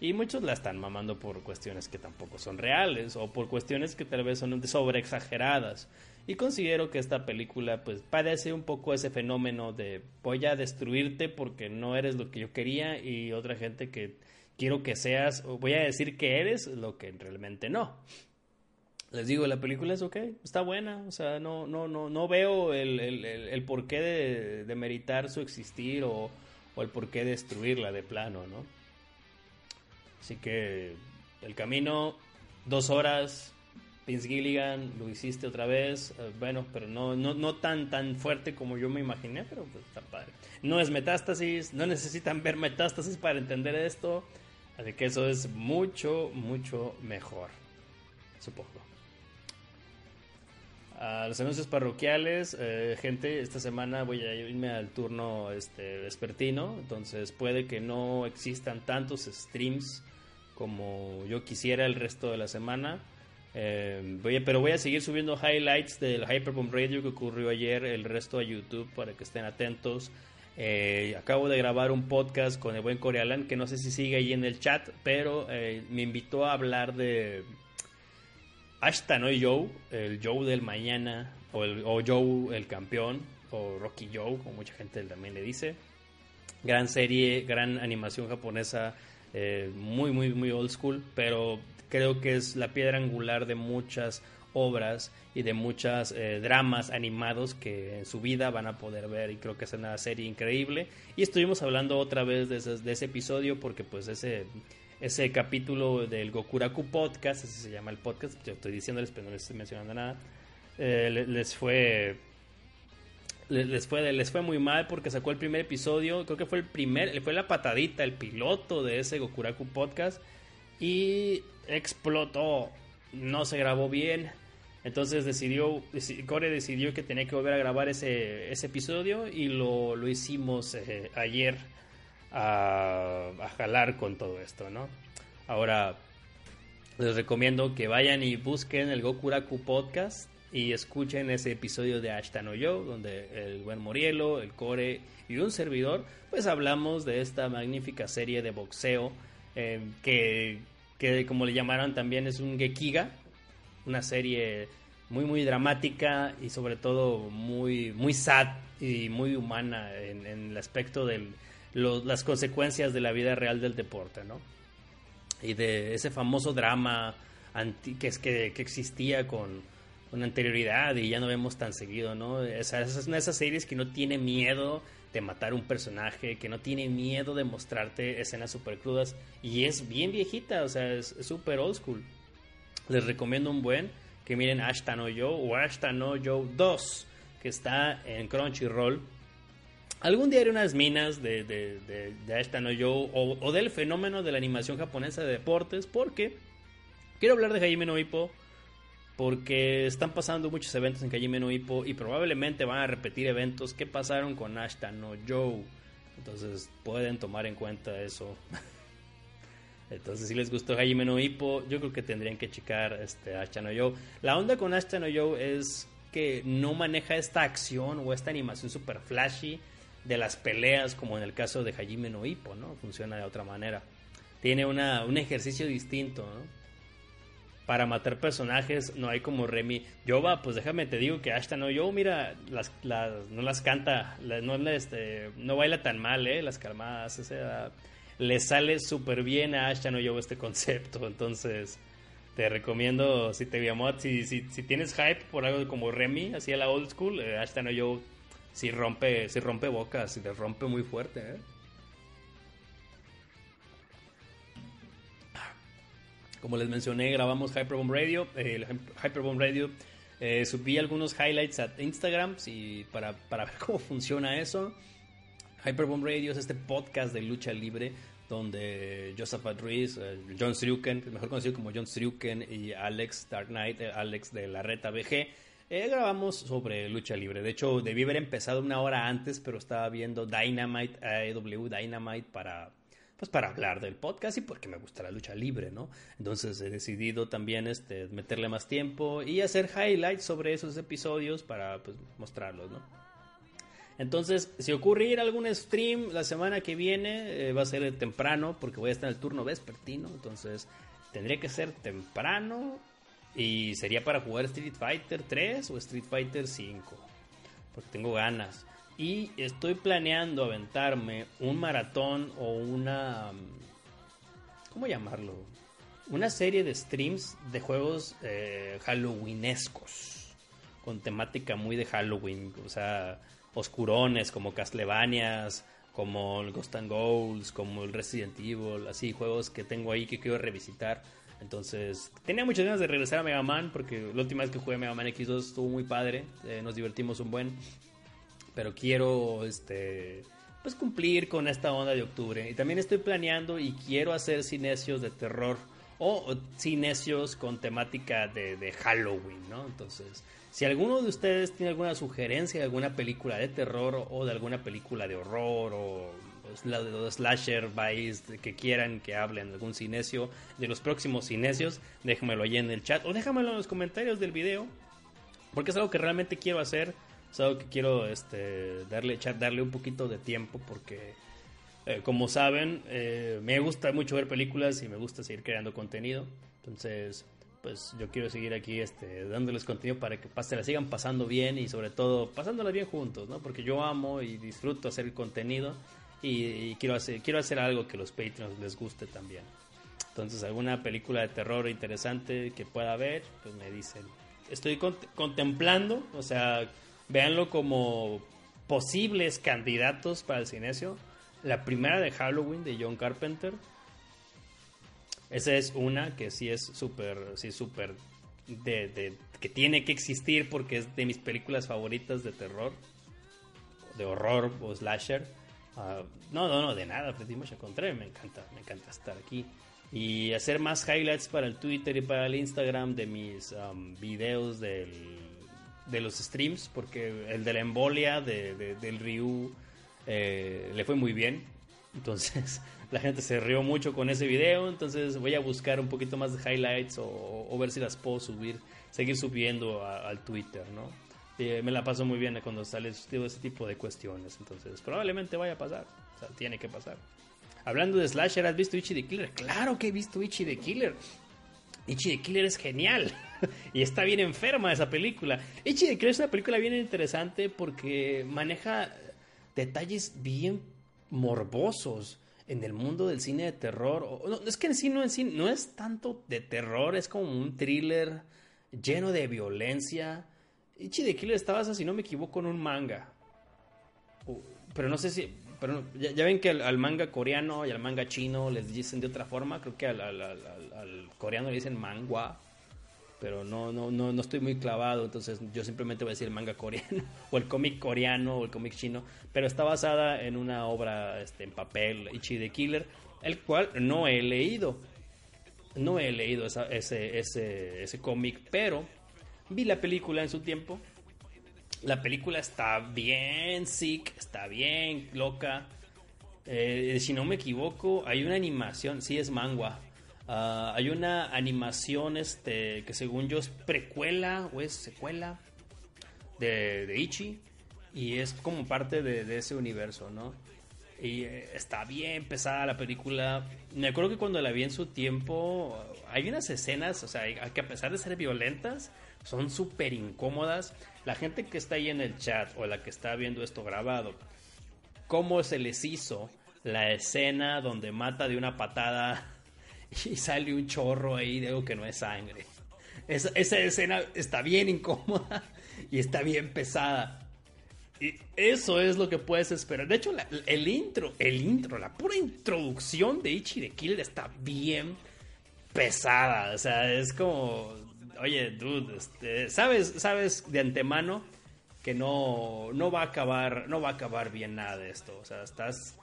Y muchos la están mamando por cuestiones que tampoco son reales o por cuestiones que tal vez son sobre exageradas. Y considero que esta película pues padece un poco ese fenómeno de voy a destruirte porque no eres lo que yo quería y otra gente que quiero que seas o voy a decir que eres lo que realmente no. Les digo, la película es ok, está buena, o sea, no, no, no, no veo el, el, el, porqué de, meritar su existir o, o el porqué de destruirla de plano, ¿no? Así que el camino, dos horas, Vince Gilligan, lo hiciste otra vez, eh, bueno, pero no, no, no tan, tan fuerte como yo me imaginé, pero pues, está padre. No es metástasis, no necesitan ver metástasis para entender esto, así que eso es mucho, mucho mejor, supongo. Los anuncios parroquiales, eh, gente, esta semana voy a irme al turno este, vespertino, entonces puede que no existan tantos streams como yo quisiera el resto de la semana. Eh, voy pero voy a seguir subiendo highlights del Hyperbomb Radio que ocurrió ayer, el resto a YouTube para que estén atentos. Eh, acabo de grabar un podcast con el buen Corealan que no sé si sigue ahí en el chat, pero eh, me invitó a hablar de Ashton Joe, el Joe del mañana, o, el, o Joe el campeón, o Rocky Joe, como mucha gente también le dice. Gran serie, gran animación japonesa muy, muy, muy old school, pero creo que es la piedra angular de muchas obras y de muchas eh, dramas animados que en su vida van a poder ver y creo que es una serie increíble. Y estuvimos hablando otra vez de ese, episodio porque pues ese ese capítulo del Gokuraku Podcast, así se llama el podcast, yo estoy diciéndoles pero no les estoy mencionando nada, eh, les fue les fue, les fue muy mal porque sacó el primer episodio, creo que fue el primer, fue la patadita, el piloto de ese Gokuraku podcast y explotó, no se grabó bien, entonces decidió, Core decidió que tenía que volver a grabar ese, ese episodio y lo, lo hicimos eh, ayer a, jalar con todo esto, ¿no? Ahora les recomiendo que vayan y busquen el Gokuraku podcast y escuchen ese episodio de Ashton o yo, donde el buen Morielo, el Core y un servidor, pues hablamos de esta magnífica serie de boxeo eh, que, que, como le llamaron también, es un Gekiga, una serie muy, muy dramática y sobre todo muy, muy sad y muy humana en, el aspecto de las consecuencias de la vida real del deporte, ¿no? Y de ese famoso drama que, es, que, que existía con con anterioridad y ya no vemos tan seguido, ¿no? Esa, es una de esas series que no tiene miedo de matar un personaje, que no tiene miedo de mostrarte escenas super crudas y es bien viejita, o sea, es súper old school. Les recomiendo un buen que miren Ashton o Yo o Ashton o Yo 2, que está en Crunchyroll. Algún día haré unas minas de, de, de, Ashton o Yo o, o, del fenómeno de la animación japonesa de deportes, porque quiero hablar de Jaime no Hippo porque están pasando muchos eventos en Kajime no Hippo y probablemente van a repetir eventos que pasaron con Ashton no Joe. Entonces pueden tomar en cuenta eso. Entonces, si les gustó Hajime no Hippo, yo creo que tendrían que checar este Ashton no Joe. La onda con Ashton no Joe es que no maneja esta acción o esta animación super flashy de las peleas como en el caso de Hajime no Hippo, ¿no? Funciona de otra manera. Tiene una, un ejercicio distinto, ¿no? Para matar personajes no hay como Remy. Yo va, pues déjame te digo que Ashton no, yo mira, las, no las canta, no, este, no baila tan mal, eh, las calmadas, o sea, le sale súper bien a Ashton no yo este concepto, entonces te recomiendo si te llamó, si, si, si, tienes hype por algo como Remy, así a la old school, eh, Ashton no yo si rompe, si rompe bocas, si le rompe muy fuerte, eh. Como les mencioné, grabamos Hyperbomb Radio. Eh, Hyperbomb Radio eh, subí algunos highlights a Instagram y para, ver cómo funciona eso. Hyperbomb Radio es este podcast de lucha libre donde Joseph Ruiz, eh, John Sruken, mejor conocido como John Sruken, y Alex Dark Knight, eh, Alex de la Reta BG, eh, grabamos sobre lucha libre. De hecho, debí haber empezado una hora antes, pero estaba viendo Dynamite, AEW Dynamite para pues para hablar del podcast y porque me gusta la lucha libre, ¿no? Entonces he decidido también este, meterle más tiempo y hacer highlights sobre esos episodios para pues, mostrarlos, ¿no? Entonces, si ocurre algún stream la semana que viene, eh, va a ser temprano porque voy a estar en el turno vespertino, entonces tendría que ser temprano y sería para jugar Street Fighter 3 o Street Fighter 5, porque tengo ganas. Y estoy planeando aventarme un maratón o una... ¿Cómo llamarlo? Una serie de streams de juegos eh, halloweenescos. Con temática muy de Halloween. O sea, oscurones como Castlevanias, como el Ghost and Goals, como el Resident Evil. Así, juegos que tengo ahí que quiero revisitar. Entonces, tenía muchas ganas de regresar a Mega Man porque la última vez que jugué Mega Man X2 estuvo muy padre. Eh, nos divertimos un buen pero quiero este pues cumplir con esta onda de octubre y también estoy planeando y quiero hacer cinesios de terror o cinesios con temática de, Halloween, ¿no? Entonces, si alguno de ustedes tiene alguna sugerencia de alguna película de terror o de alguna película de horror o la de slasher vice que quieran que hablen de algún cinesio de los próximos cinesios, déjenmelo ahí en el chat o déjamelo en los comentarios del video porque es algo que realmente quiero hacer es algo que quiero este, darle, darle un poquito de tiempo porque, eh, como saben, eh, me gusta mucho ver películas y me gusta seguir creando contenido. Entonces, pues yo quiero seguir aquí este, dándoles contenido para que se la sigan pasando bien y sobre todo pasándola bien juntos, ¿no? Porque yo amo y disfruto hacer el contenido y, quiero, hacer, quiero hacer algo que los Patreons les guste también. Entonces, alguna película de terror interesante que pueda ver, pues me dicen. Estoy contemplando, o sea, véanlo como posibles candidatos para el cinesio. La primera de Halloween de John Carpenter. Esa es una que sí es súper, sí súper de, que tiene que existir porque es de mis películas favoritas de terror, de horror o slasher. Ah, no, no, no, de nada, Freddy Mocha encontré, me encanta, me encanta estar aquí. Y hacer más highlights para el Twitter y para el Instagram de mis um, videos del de los streams, porque el de la embolia de, del Ryu eh, le fue muy bien. Entonces la gente se rió mucho con ese video. Entonces voy a buscar un poquito más de highlights o, ver si las puedo subir, seguir subiendo al Twitter, ¿no? me la paso muy bien cuando sale ese tipo de cuestiones. Entonces probablemente vaya a pasar. O sea, tiene que pasar. Hablando de Slasher, ¿has visto Ichi the Killer? Claro que he visto Ichi the Killer. Ichi the Killer es genial. y está bien enferma esa película. Ichi the Killer es una película bien interesante porque maneja detalles bien morbosos en el mundo del cine de terror. No, es que en sí no, es tanto de terror, es como un thriller lleno de violencia. Ichi the Killer está basada, si no me equivoco, en un manga. Pero no sé si pero ya, ven que al, manga coreano y al manga chino les dicen de otra forma. Creo que al, coreano le dicen mangua. Pero no, no, no, no estoy muy clavado. Entonces yo simplemente voy a decir manga coreano. O el cómic coreano o el cómic chino. Pero está basada en una obra este, en papel, Ichi the Killer. El cual no he leído. No he leído ese, ese, ese cómic. Pero vi la película en su tiempo la película está bien sick, está bien loca. Eh, si no me equivoco, hay una animación, sí es manga. Ah, hay una animación este, que según yo es precuela o es secuela de, de Ichi. Y es como parte de, ese universo, ¿no? Y eh, está bien pesada la película. Me acuerdo que cuando la vi en su tiempo, hay unas escenas, o sea, que a pesar de ser violentas, son súper incómodas. La gente que está ahí en el chat o la que está viendo esto grabado, ¿cómo se les hizo la escena donde mata de una patada y sale un chorro ahí de algo que no es sangre? Esa, esa escena está bien incómoda y está bien pesada. Y eso es lo que puedes esperar. De hecho, el intro, el intro, la pura introducción de Ichi de Kill está bien pesada. O sea, es como oye, dude, este, sabes, sabes de antemano que no, no va a acabar, no va a acabar bien nada de esto. O sea, estás,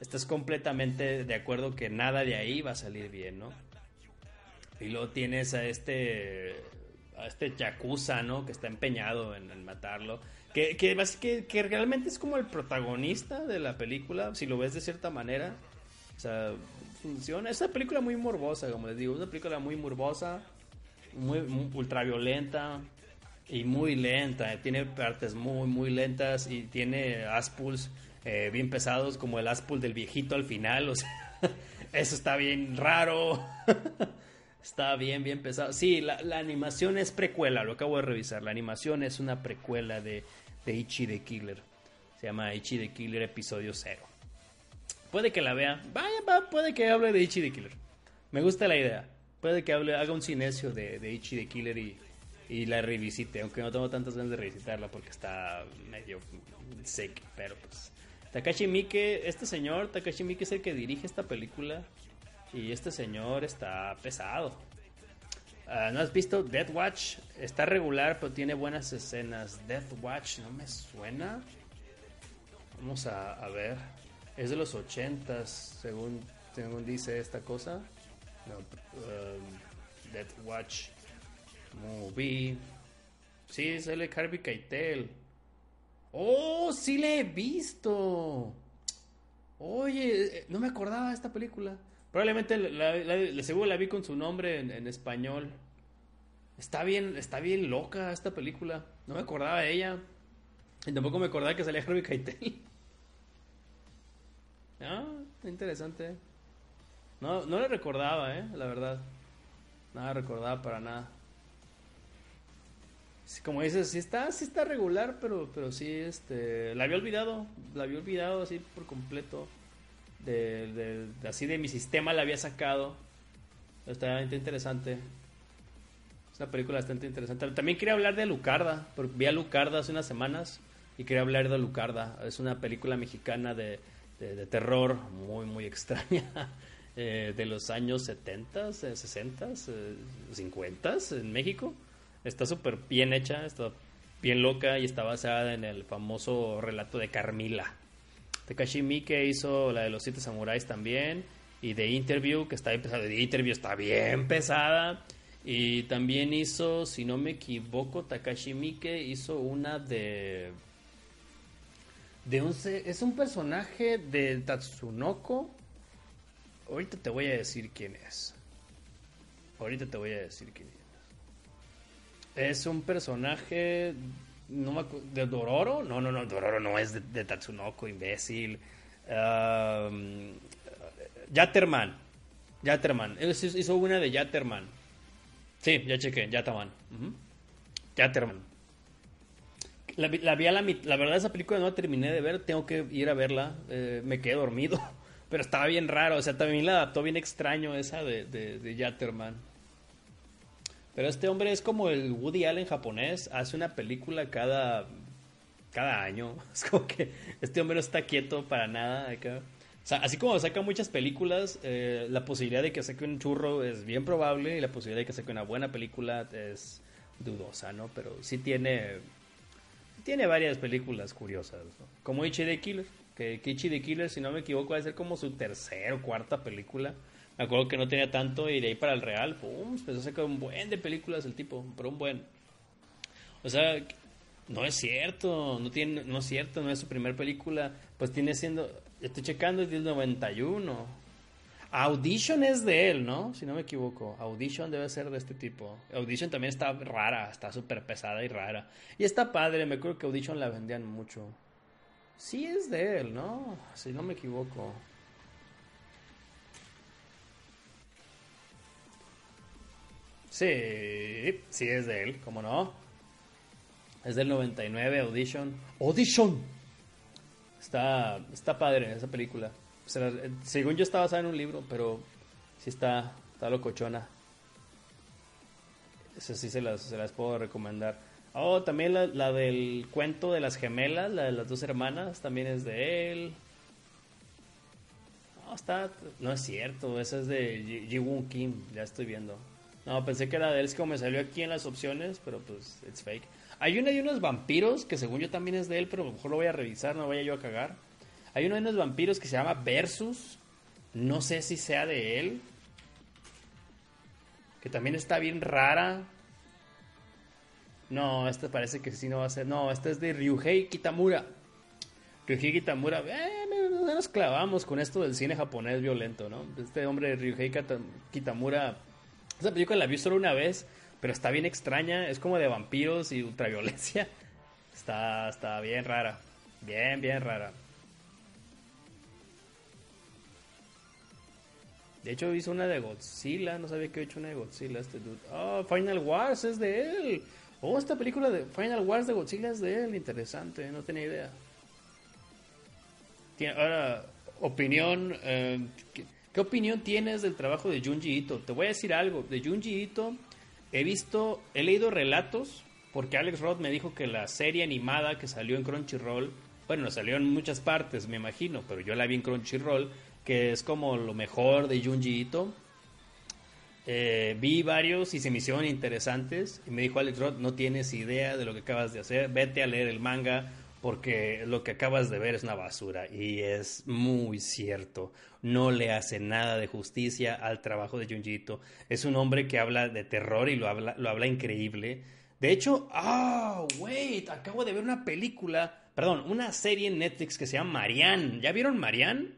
estás completamente de acuerdo que nada de ahí va a salir bien, ¿no? Y luego tienes a este a este Yakuza, ¿no? Que está empeñado en, matarlo. Que, que, que, realmente es como el protagonista de la película, si lo ves de cierta manera. O sea, funciona. Es una película muy morbosa, como les digo. Es una película muy morbosa, muy, ultraviolenta y muy lenta. Tiene partes muy, muy lentas y tiene aspulls eh, bien pesados, como el aspull del viejito al final. Eso está bien raro. Está bien, bien pesado. Sí, la, animación es precuela, lo acabo de revisar. La animación es una precuela de, de Ichi the Killer. Se llama Ichi the Killer episodio 0. Puede que la vea. Vaya, va, puede que hable de Ichi the Killer. Me gusta la idea. Puede que hable, haga un cinesio de, de Ichi the Killer y, y la revisite. Aunque no tengo tantas ganas de revisitarla porque está medio sick. Pero pues. Takashi Miike, este señor, Takashi Miike es el que dirige esta película. Y este señor está pesado. Ah, ¿No has visto Death Watch? Está regular, pero tiene buenas escenas. Death Watch, ¿no me suena? Vamos a, ver. Es de los ochentas, según, según dice esta cosa. No, um, Death Watch Movie. Sí, sale Harvey Keitel. ¡Oh, sí le he visto! Oye, eh, no me acordaba de esta película. Probablemente la, seguro la vi con su nombre en, español. Está bien, está bien loca esta película. No me acordaba de ella. Y tampoco me acordaba que salía Harvey Keitel. Ah, interesante. No, no le recordaba, eh, la verdad. Nada recordaba para nada. como dices, sí está, sí está regular, pero, pero sí, este, la había olvidado, la había olvidado así por completo de, así de mi sistema la había sacado. Está interesante. Es una película bastante interesante. También quería hablar de Lucarda, porque vi a Lucarda hace unas semanas y quería hablar de Lucarda. Es una película mexicana de, de, terror muy, muy extraña. Eh, de los años 70, 60, 50 en México. Está súper bien hecha, está bien loca y está basada en el famoso relato de Carmila. Takashi Miike hizo la de los siete samuráis también. Y The Interview, que está bien pesada. Interview está bien pesada. Y también hizo, si no me equivoco, Takashi Miike hizo una de. de un, es un personaje de Tatsunoko. Ahorita te voy a decir quién es. Ahorita te voy a decir quién es. Es un personaje no ¿De Dororo? No, no, no, Dororo no es de, Tatsunoko, imbécil. Um, Yatterman. Yatterman. hizo una de Yatterman. Sí, ya chequé, Yatterman. Yatterman. La, la, la, la verdad esa película no la terminé de ver, tengo que ir a verla, eh, me quedé dormido, pero estaba bien raro, o sea, también la adaptó bien extraño esa de, de, de. Pero este hombre es como el Woody Allen japonés, hace una película cada, cada año. Es como que este hombre no está quieto para nada. Sea, así como saca muchas películas, eh, la posibilidad de que saque un churro es bien probable y la posibilidad de que saque una buena película es dudosa, ¿no? Pero sí tiene, tiene varias películas curiosas, Como Ichi the Killer, que, que Ichi the Killer, si no me equivoco, va a ser como su tercera o cuarta película. Me acuerdo que no tenía tanto y de ahí para el Real, pum, empezó a sacar un buen de películas el tipo, pero un buen. O sea, no es cierto, no tiene, no es cierto, no es su primera película, pues tiene siendo, estoy checando, es del 91. Audition es de él, ¿no? Si no me equivoco. Audition debe ser de este tipo. Audition también está rara, está súper pesada y rara. Y está padre, me acuerdo que Audition la vendían mucho. Sí es de él, ¿no? Si no me equivoco. Sí, sí es de él, ¿cómo no? Es del 99, Audition. ¡Audition! Está, está padre esa película. según yo está basada en un libro, pero sí está, está locochona. Esa sí se las, se las puedo recomendar. Oh, también la, del cuento de las gemelas, la de las dos hermanas, también es de él. No, está, no es cierto, esa es de Ji Woon Kim, ya estoy viendo. No, pensé que era de él, es como me salió aquí en las opciones, pero pues it's fake. Hay una de unos vampiros que según yo también es de él, pero a lo mejor lo voy a revisar, no vaya yo a cagar. Hay uno de unos vampiros que se llama Versus. No sé si sea de él. Que también está bien rara. No, esta parece que sí no va a ser. No, esta es de Ryuhei Kitamura. Ryuhei Kitamura. Eh, nos clavamos con esto del cine japonés violento, ¿no? Este hombre Ryuhei Kitamura. Esa película la vi solo una vez, pero está bien extraña. Es como de vampiros y ultraviolencia. Está, está bien rara. Bien, bien rara. De hecho hizo una de Godzilla, no sabía que había hecho una de Godzilla este dude. Oh, Final Wars es de él. Oh, esta película de Final Wars de Godzilla es de él. Interesante, no tenía idea. ahora, opinión. Eh, ¿qué, opinión tienes del trabajo de Junji Ito? Te voy a decir algo. De Junji Ito he visto, he leído relatos, porque Alex Roth me dijo que la serie animada que salió en Crunchyroll, bueno, salió en muchas partes, me imagino, pero yo la vi en Crunchyroll que es como lo mejor de Junji Ito. Eh, vi varios y se me interesantes. Y me dijo Alex Roth, no tienes idea de lo que acabas de hacer, vete a leer el manga porque lo que acabas de ver es una basura. Y es muy cierto. No le hace nada de justicia al trabajo de Junji Ito. Es un hombre que habla de terror y lo habla, lo habla increíble. De hecho, ah, wait, acabo de ver una película, perdón, una serie en Netflix que se llama Marianne. ¿Ya vieron Marianne?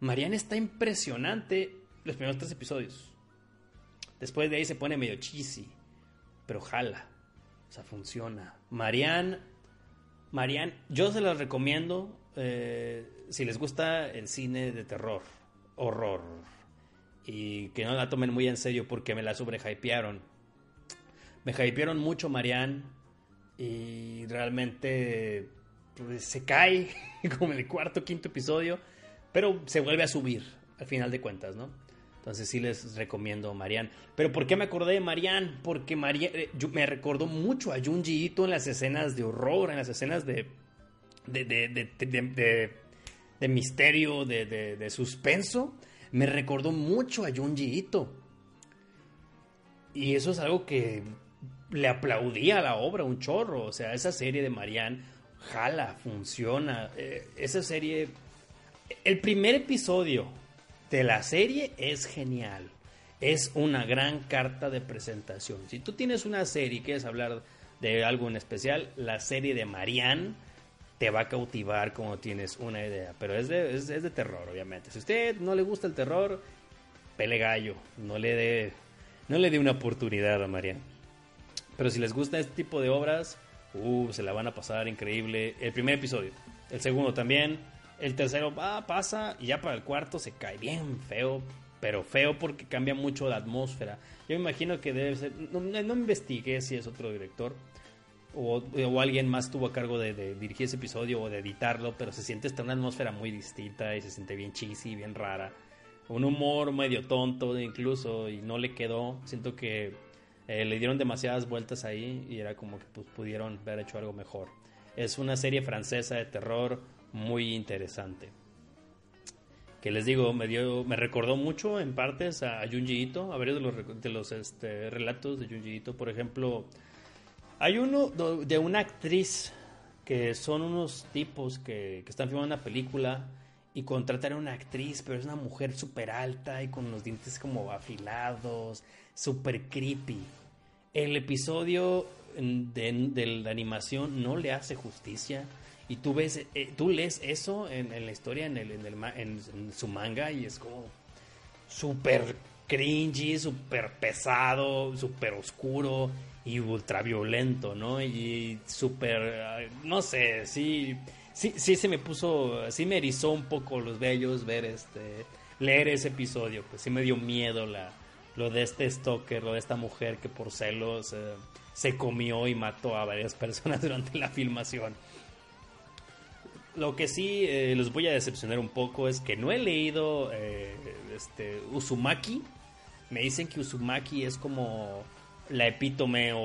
Marianne está impresionante los primeros tres episodios. Después de ahí se pone medio cheesy, pero jala. O sea, funciona. Marianne, Marianne, yo se las recomiendo eh, si les gusta el cine de terror, horror, y que no la tomen muy en serio porque me la sobrehypearon. Me hypearon mucho Marianne y realmente pues, se cae como en el cuarto, quinto episodio pero se vuelve a subir al final de cuentas, ¿no? Entonces sí les recomiendo Marianne. Pero ¿por qué me acordé de Marianne? Porque Marianne, eh, me recordó mucho a Junji Ito en las escenas de horror, en las escenas de, de, de, de misterio, de, suspenso. Me recordó mucho a Junji Ito. Y eso es algo que le aplaudía a la obra, un chorro. O sea, esa serie de Marianne jala, funciona. Eh, esa serie el primer episodio de la serie es genial. Es una gran carta de presentación. Si tú tienes una serie y quieres hablar de algo en especial, la serie de Marianne te va a cautivar como tienes una idea. Pero es de, es, de terror, obviamente. Si a usted no le gusta el terror, pele gallo. No le dé no una oportunidad a Marianne. Pero si les gusta este tipo de obras, uh, se la van a pasar increíble. El primer episodio. El segundo también el tercero va, pasa y ya para el cuarto se cae bien feo, pero feo porque cambia mucho la atmósfera. Yo me imagino que debe ser, no, no investigué si es otro director o, o alguien más tuvo a cargo de, dirigir ese episodio o de editarlo, pero se siente esta una atmósfera muy distinta y se siente bien cheesy, bien rara. Un humor medio tonto incluso y no le quedó. Siento que eh, le dieron demasiadas vueltas ahí y era como que pues, pudieron haber hecho algo mejor. Es una serie francesa de terror muy interesante. Que les digo, me dio, me recordó mucho en partes a, Junji Ito, a varios de los, de los este, relatos de Junji Ito. Por ejemplo, hay uno de una actriz que son unos tipos que, que están filmando una película y contratan a una actriz, pero es una mujer súper alta y con los dientes como afilados, súper creepy. El episodio de, de, la animación no le hace justicia y tú ves, eh, tú lees eso en, la historia, en, el, en, el, en, su manga, y es como súper cringy, súper pesado, súper oscuro y ultra violento, ¿no? Y súper, no sé, sí, sí, sí se me puso, sí me erizó un poco los vellos ver este, leer ese episodio, pues sí me dio miedo la, lo de este stalker, lo de esta mujer que por celos eh, se comió y mató a varias personas durante la filmación. Lo que sí eh, los voy a decepcionar un poco es que no he leído eh, este, Uzumaki. Me dicen que Uzumaki es como la epítome o,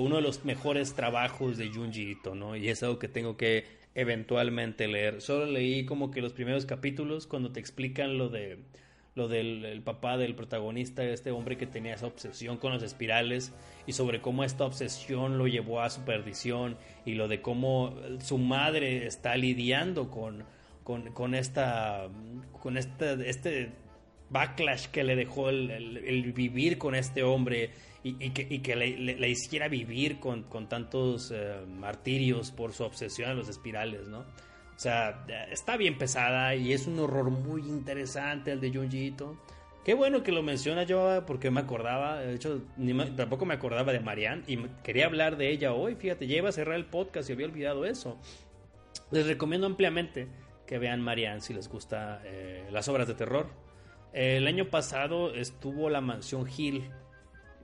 uno de los mejores trabajos de Junji Ito, ¿no? Y es algo que tengo que eventualmente leer. Solo leí como que los primeros capítulos cuando te explican lo de lo del papá del protagonista, este hombre que tenía esa obsesión con los espirales y sobre cómo esta obsesión lo llevó a su perdición y lo de cómo su madre está lidiando con, con, con esta, con este, backlash que le dejó el, vivir con este hombre y, que, le, hiciera vivir con, tantos eh, martirios por su obsesión a los espirales, ¿no? O sea, está bien pesada y es un horror muy interesante el de Junji Qué bueno que lo menciona yo porque me acordaba, de hecho, tampoco me acordaba de Marianne y quería hablar de ella hoy. Fíjate, ya iba a cerrar el podcast y había olvidado eso. Les recomiendo ampliamente que vean Marianne si les gusta eh, las obras de terror. el año pasado estuvo la Mansión Hill.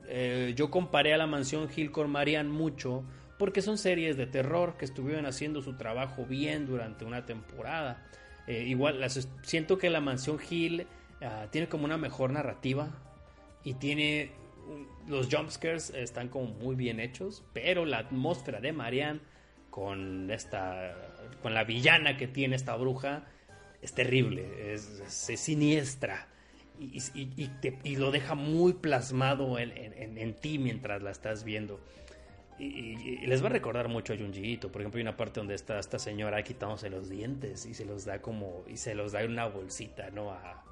Eh, yo comparé a la Mansión Hill con Marianne mucho porque son series de terror que estuvieron haciendo su trabajo bien durante una temporada. Eh, igual, siento que la Mansión Hill ah, tiene como una mejor narrativa y tiene los jumpscares están como muy bien hechos, pero la atmósfera de Marianne con esta con la villana que tiene esta bruja es terrible, es, siniestra y, lo deja muy plasmado en ti mientras la estás viendo. Y, les va a recordar mucho a Junjiito. Por ejemplo, hay una parte donde está esta señora quitándose los dientes y se los da como. y se los da una bolsita, ¿no? A,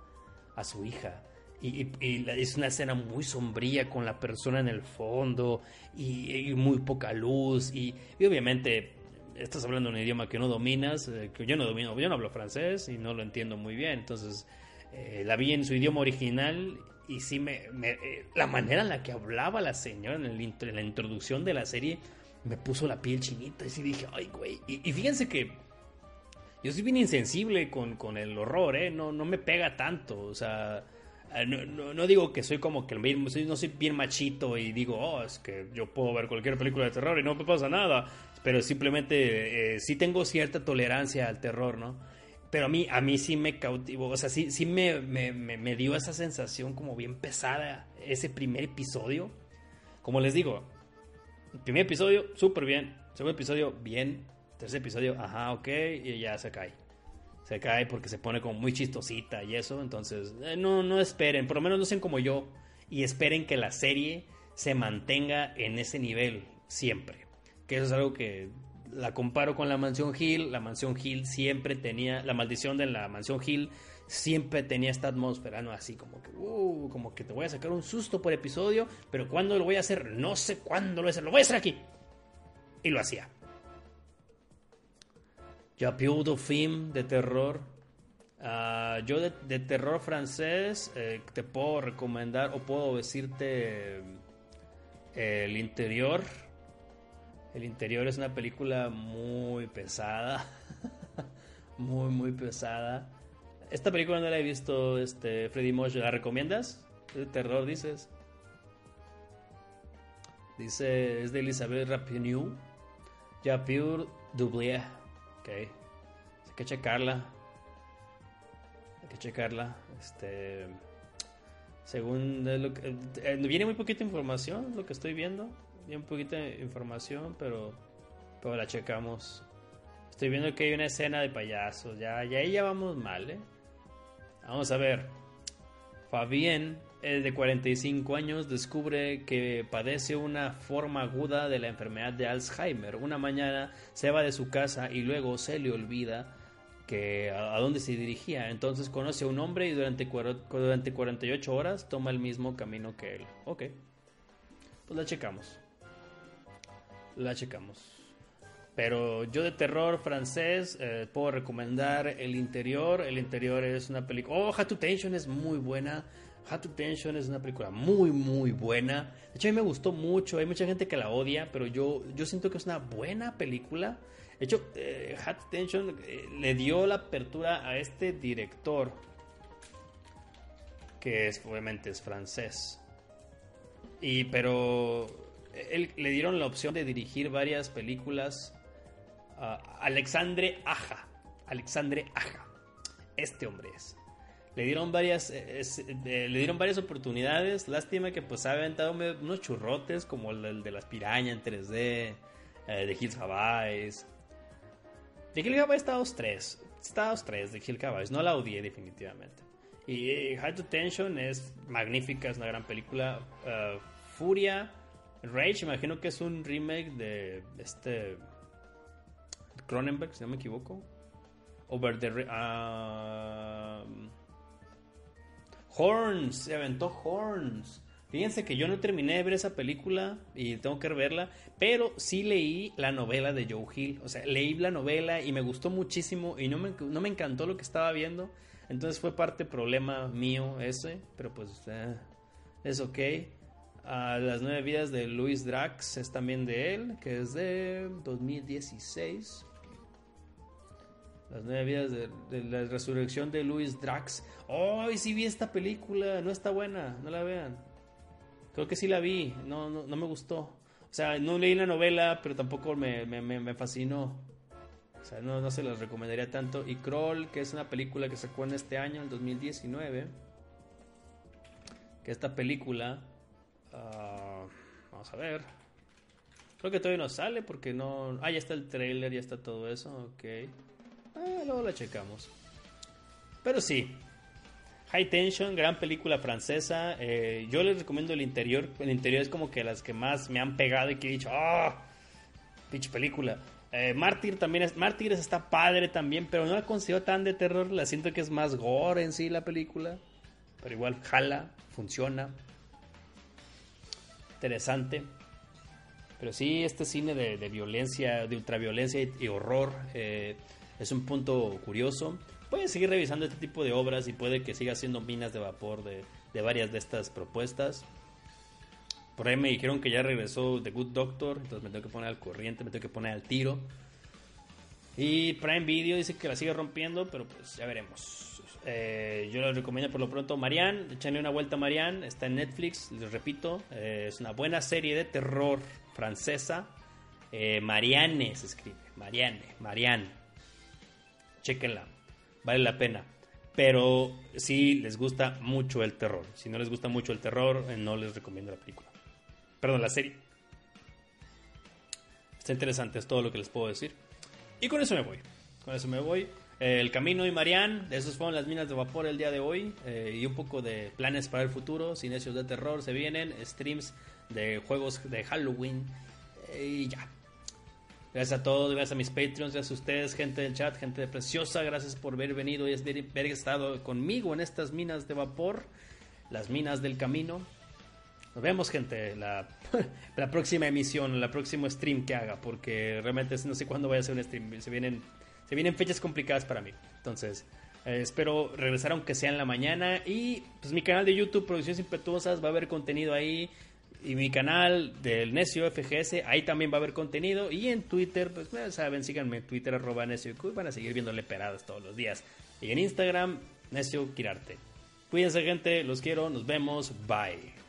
a su hija. Y, es una escena muy sombría con la persona en el fondo y, muy poca luz. Y, obviamente estás hablando un idioma que no dominas, eh, que yo no domino, yo no hablo francés y no lo entiendo muy bien. Entonces eh, la vi en su idioma original y sí me, eh, la manera en la que hablaba la señora en, el, la introducción de la serie me puso la piel chinita y sí dije, ay, güey. Y, fíjense que yo soy bien insensible con, con, el horror, ¿eh? No, no me pega tanto, o sea... Eh, no, no, digo que soy como que no soy bien machito y digo, oh, es que yo puedo ver cualquier película de terror y no me pasa nada. Pero simplemente eh, sí tengo cierta tolerancia al terror, ¿no? Pero a mí, a mí sí me cautivó, o sea, sí, sí me, me, dio esa sensación como bien pesada ese primer episodio. Como les digo, el primer episodio, súper bien. Segundo episodio, bien. Tercer episodio, ajá, ok, y ya se cae. Se cae porque se pone como muy chistosita y eso. Entonces, eh, no, no esperen, por lo menos no sean como yo. Y esperen que la serie se mantenga en ese nivel siempre. Que eso es algo que la comparo con la mansión Hill, la mansión Hill siempre tenía, la maldición de la mansión Hill siempre tenía esta atmósfera, ¿no? Así como que, como que te voy a sacar un susto por episodio, pero ¿cuándo lo voy a hacer? No sé cuándo lo voy a hacer, lo voy a hacer aquí. Y lo hacía. Ya de film de terror. Ah, yo de, terror francés eh, te puedo recomendar o puedo decirte eh, El Interior el interior es una película muy pesada. muy, muy pesada. Esta película no la he visto, este, Freddy Mosh. ¿La recomiendas? ¿De terror, dices? Dice, es de Elizabeth Rapinoe. Japur Doublier. Ok. Hay que checarla. Hay que checarla. Este. Según lo que, eh, viene muy poquita información, lo que estoy viendo poquito de información, pero, pero la checamos. Estoy viendo que hay una escena de payasos. Ya, ya ahí ya vamos mal, ¿eh? Vamos a ver. Fabien, de 45 años, descubre que padece una forma aguda de la enfermedad de Alzheimer. Una mañana se va de su casa y luego se le olvida que a, dónde se dirigía. Entonces conoce a un hombre y durante, durante 48 horas toma el mismo camino que él. Ok. Pues la checamos la checamos. Pero yo de terror francés eh, puedo recomendar El Interior. El Interior es una película... Oh, How to Tension es muy buena. How to Tension es una película muy, muy buena. De hecho, a mí me gustó mucho. Hay mucha gente que la odia, pero yo, yo siento que es una buena película. De hecho, eh, to Tension eh, le dio la apertura a este director, que es, obviamente es francés. Y, pero le dieron la opción de dirigir varias películas a Alexandre Aja. Alexandre Aja. Este hombre es. Le dieron varias, eh, le dieron varias oportunidades. Lástima que pues ha aventado unos churrotes como el, de las pirañas en 3D, eh, de Hills Havais. De Hill Havais está dos tres. Está dos tres de Hill Havais. No la odié definitivamente. Y eh, High to Tension es magnífica, es una gran película. Furia Rage, imagino que es un remake de este Cronenberg, si no me equivoco. Over the... ah, Horns, se aventó Horns. Fíjense que yo no terminé de ver esa película y tengo que verla, pero sí leí la novela de Joe Hill. O sea, leí la novela y me gustó muchísimo y no me, no me encantó lo que estaba viendo. Entonces fue parte problema mío ese, pero pues eh, es ok. Ah, las nueve vidas de Luis Drax es también de él, que es de 2016. Las nueve vidas de, la resurrección de Luis Drax. ¡Oh! sí vi esta película. No está buena. No la vean. Creo que sí la vi. No, no, no me gustó. O sea, no leí la novela, pero tampoco me, me, me, fascinó. O sea, no, no se las recomendaría tanto. Y Kroll, que es una película que sacó en este año, en 2019. Que esta película. Uh, vamos a ver. Creo que todavía no sale porque no. Ah, ya está el trailer, ya está todo eso. Ok. Ah, luego la checamos. Pero sí. High Tension, gran película francesa. Eh, yo les recomiendo el interior. El interior es como que las que más me han pegado y que he dicho, ¡ah! pinche película. Eh, Mártir también es. Mártires está padre también, pero no la considero tan de terror. La siento que es más gore en sí la película. Pero igual jala, funciona. Interesante. Pero sí, este cine de, violencia, de ultraviolencia y, horror. Eh, es un punto curioso. Pueden seguir revisando este tipo de obras y puede que siga siendo minas de vapor de, varias de estas propuestas. Por ahí me dijeron que ya regresó The Good Doctor, entonces me tengo que poner al corriente, me tengo que poner al tiro. Y Prime Video dice que la sigue rompiendo, pero pues ya veremos. Eh, yo les recomiendo por lo pronto Marianne, echenle una vuelta a Marianne, está en Netflix, les repito, eh, es una buena serie de terror francesa. Eh, Marianne se escribe, Marianne, Marianne chequenla, vale la pena. Pero si les gusta mucho el terror. Si no les gusta mucho el terror, no les recomiendo la película. Perdón, la serie. Está interesante, es todo lo que les puedo decir. Y con eso me voy. Con eso me voy. Eh, el Camino y Marianne, esos fueron las minas de vapor el día de hoy. Eh, y un poco de planes para el futuro. Cinesios de terror se vienen. Streams de juegos de Halloween. y ya. Gracias a todos, gracias a mis Patreons, gracias a ustedes, gente del chat, gente preciosa, gracias por haber venido y haber estado conmigo en estas minas de vapor, las minas del camino. Nos vemos, gente, la, la próxima emisión, la próximo stream que haga, porque realmente no sé cuándo voy a hacer un stream. Se vienen, se vienen fechas complicadas para mí. Entonces, eh, espero regresar aunque sea en la mañana. Y pues mi canal de YouTube, Producciones Impetuosas, va a haber contenido ahí y mi canal del Necio FGS, ahí también va a haber contenido. Y en Twitter, pues ya saben, síganme en Twitter, arroba Necio van a seguir viéndole peradas todos los días. Y en Instagram, Necio Quirarte. Cuídense, gente, los quiero, nos vemos, bye.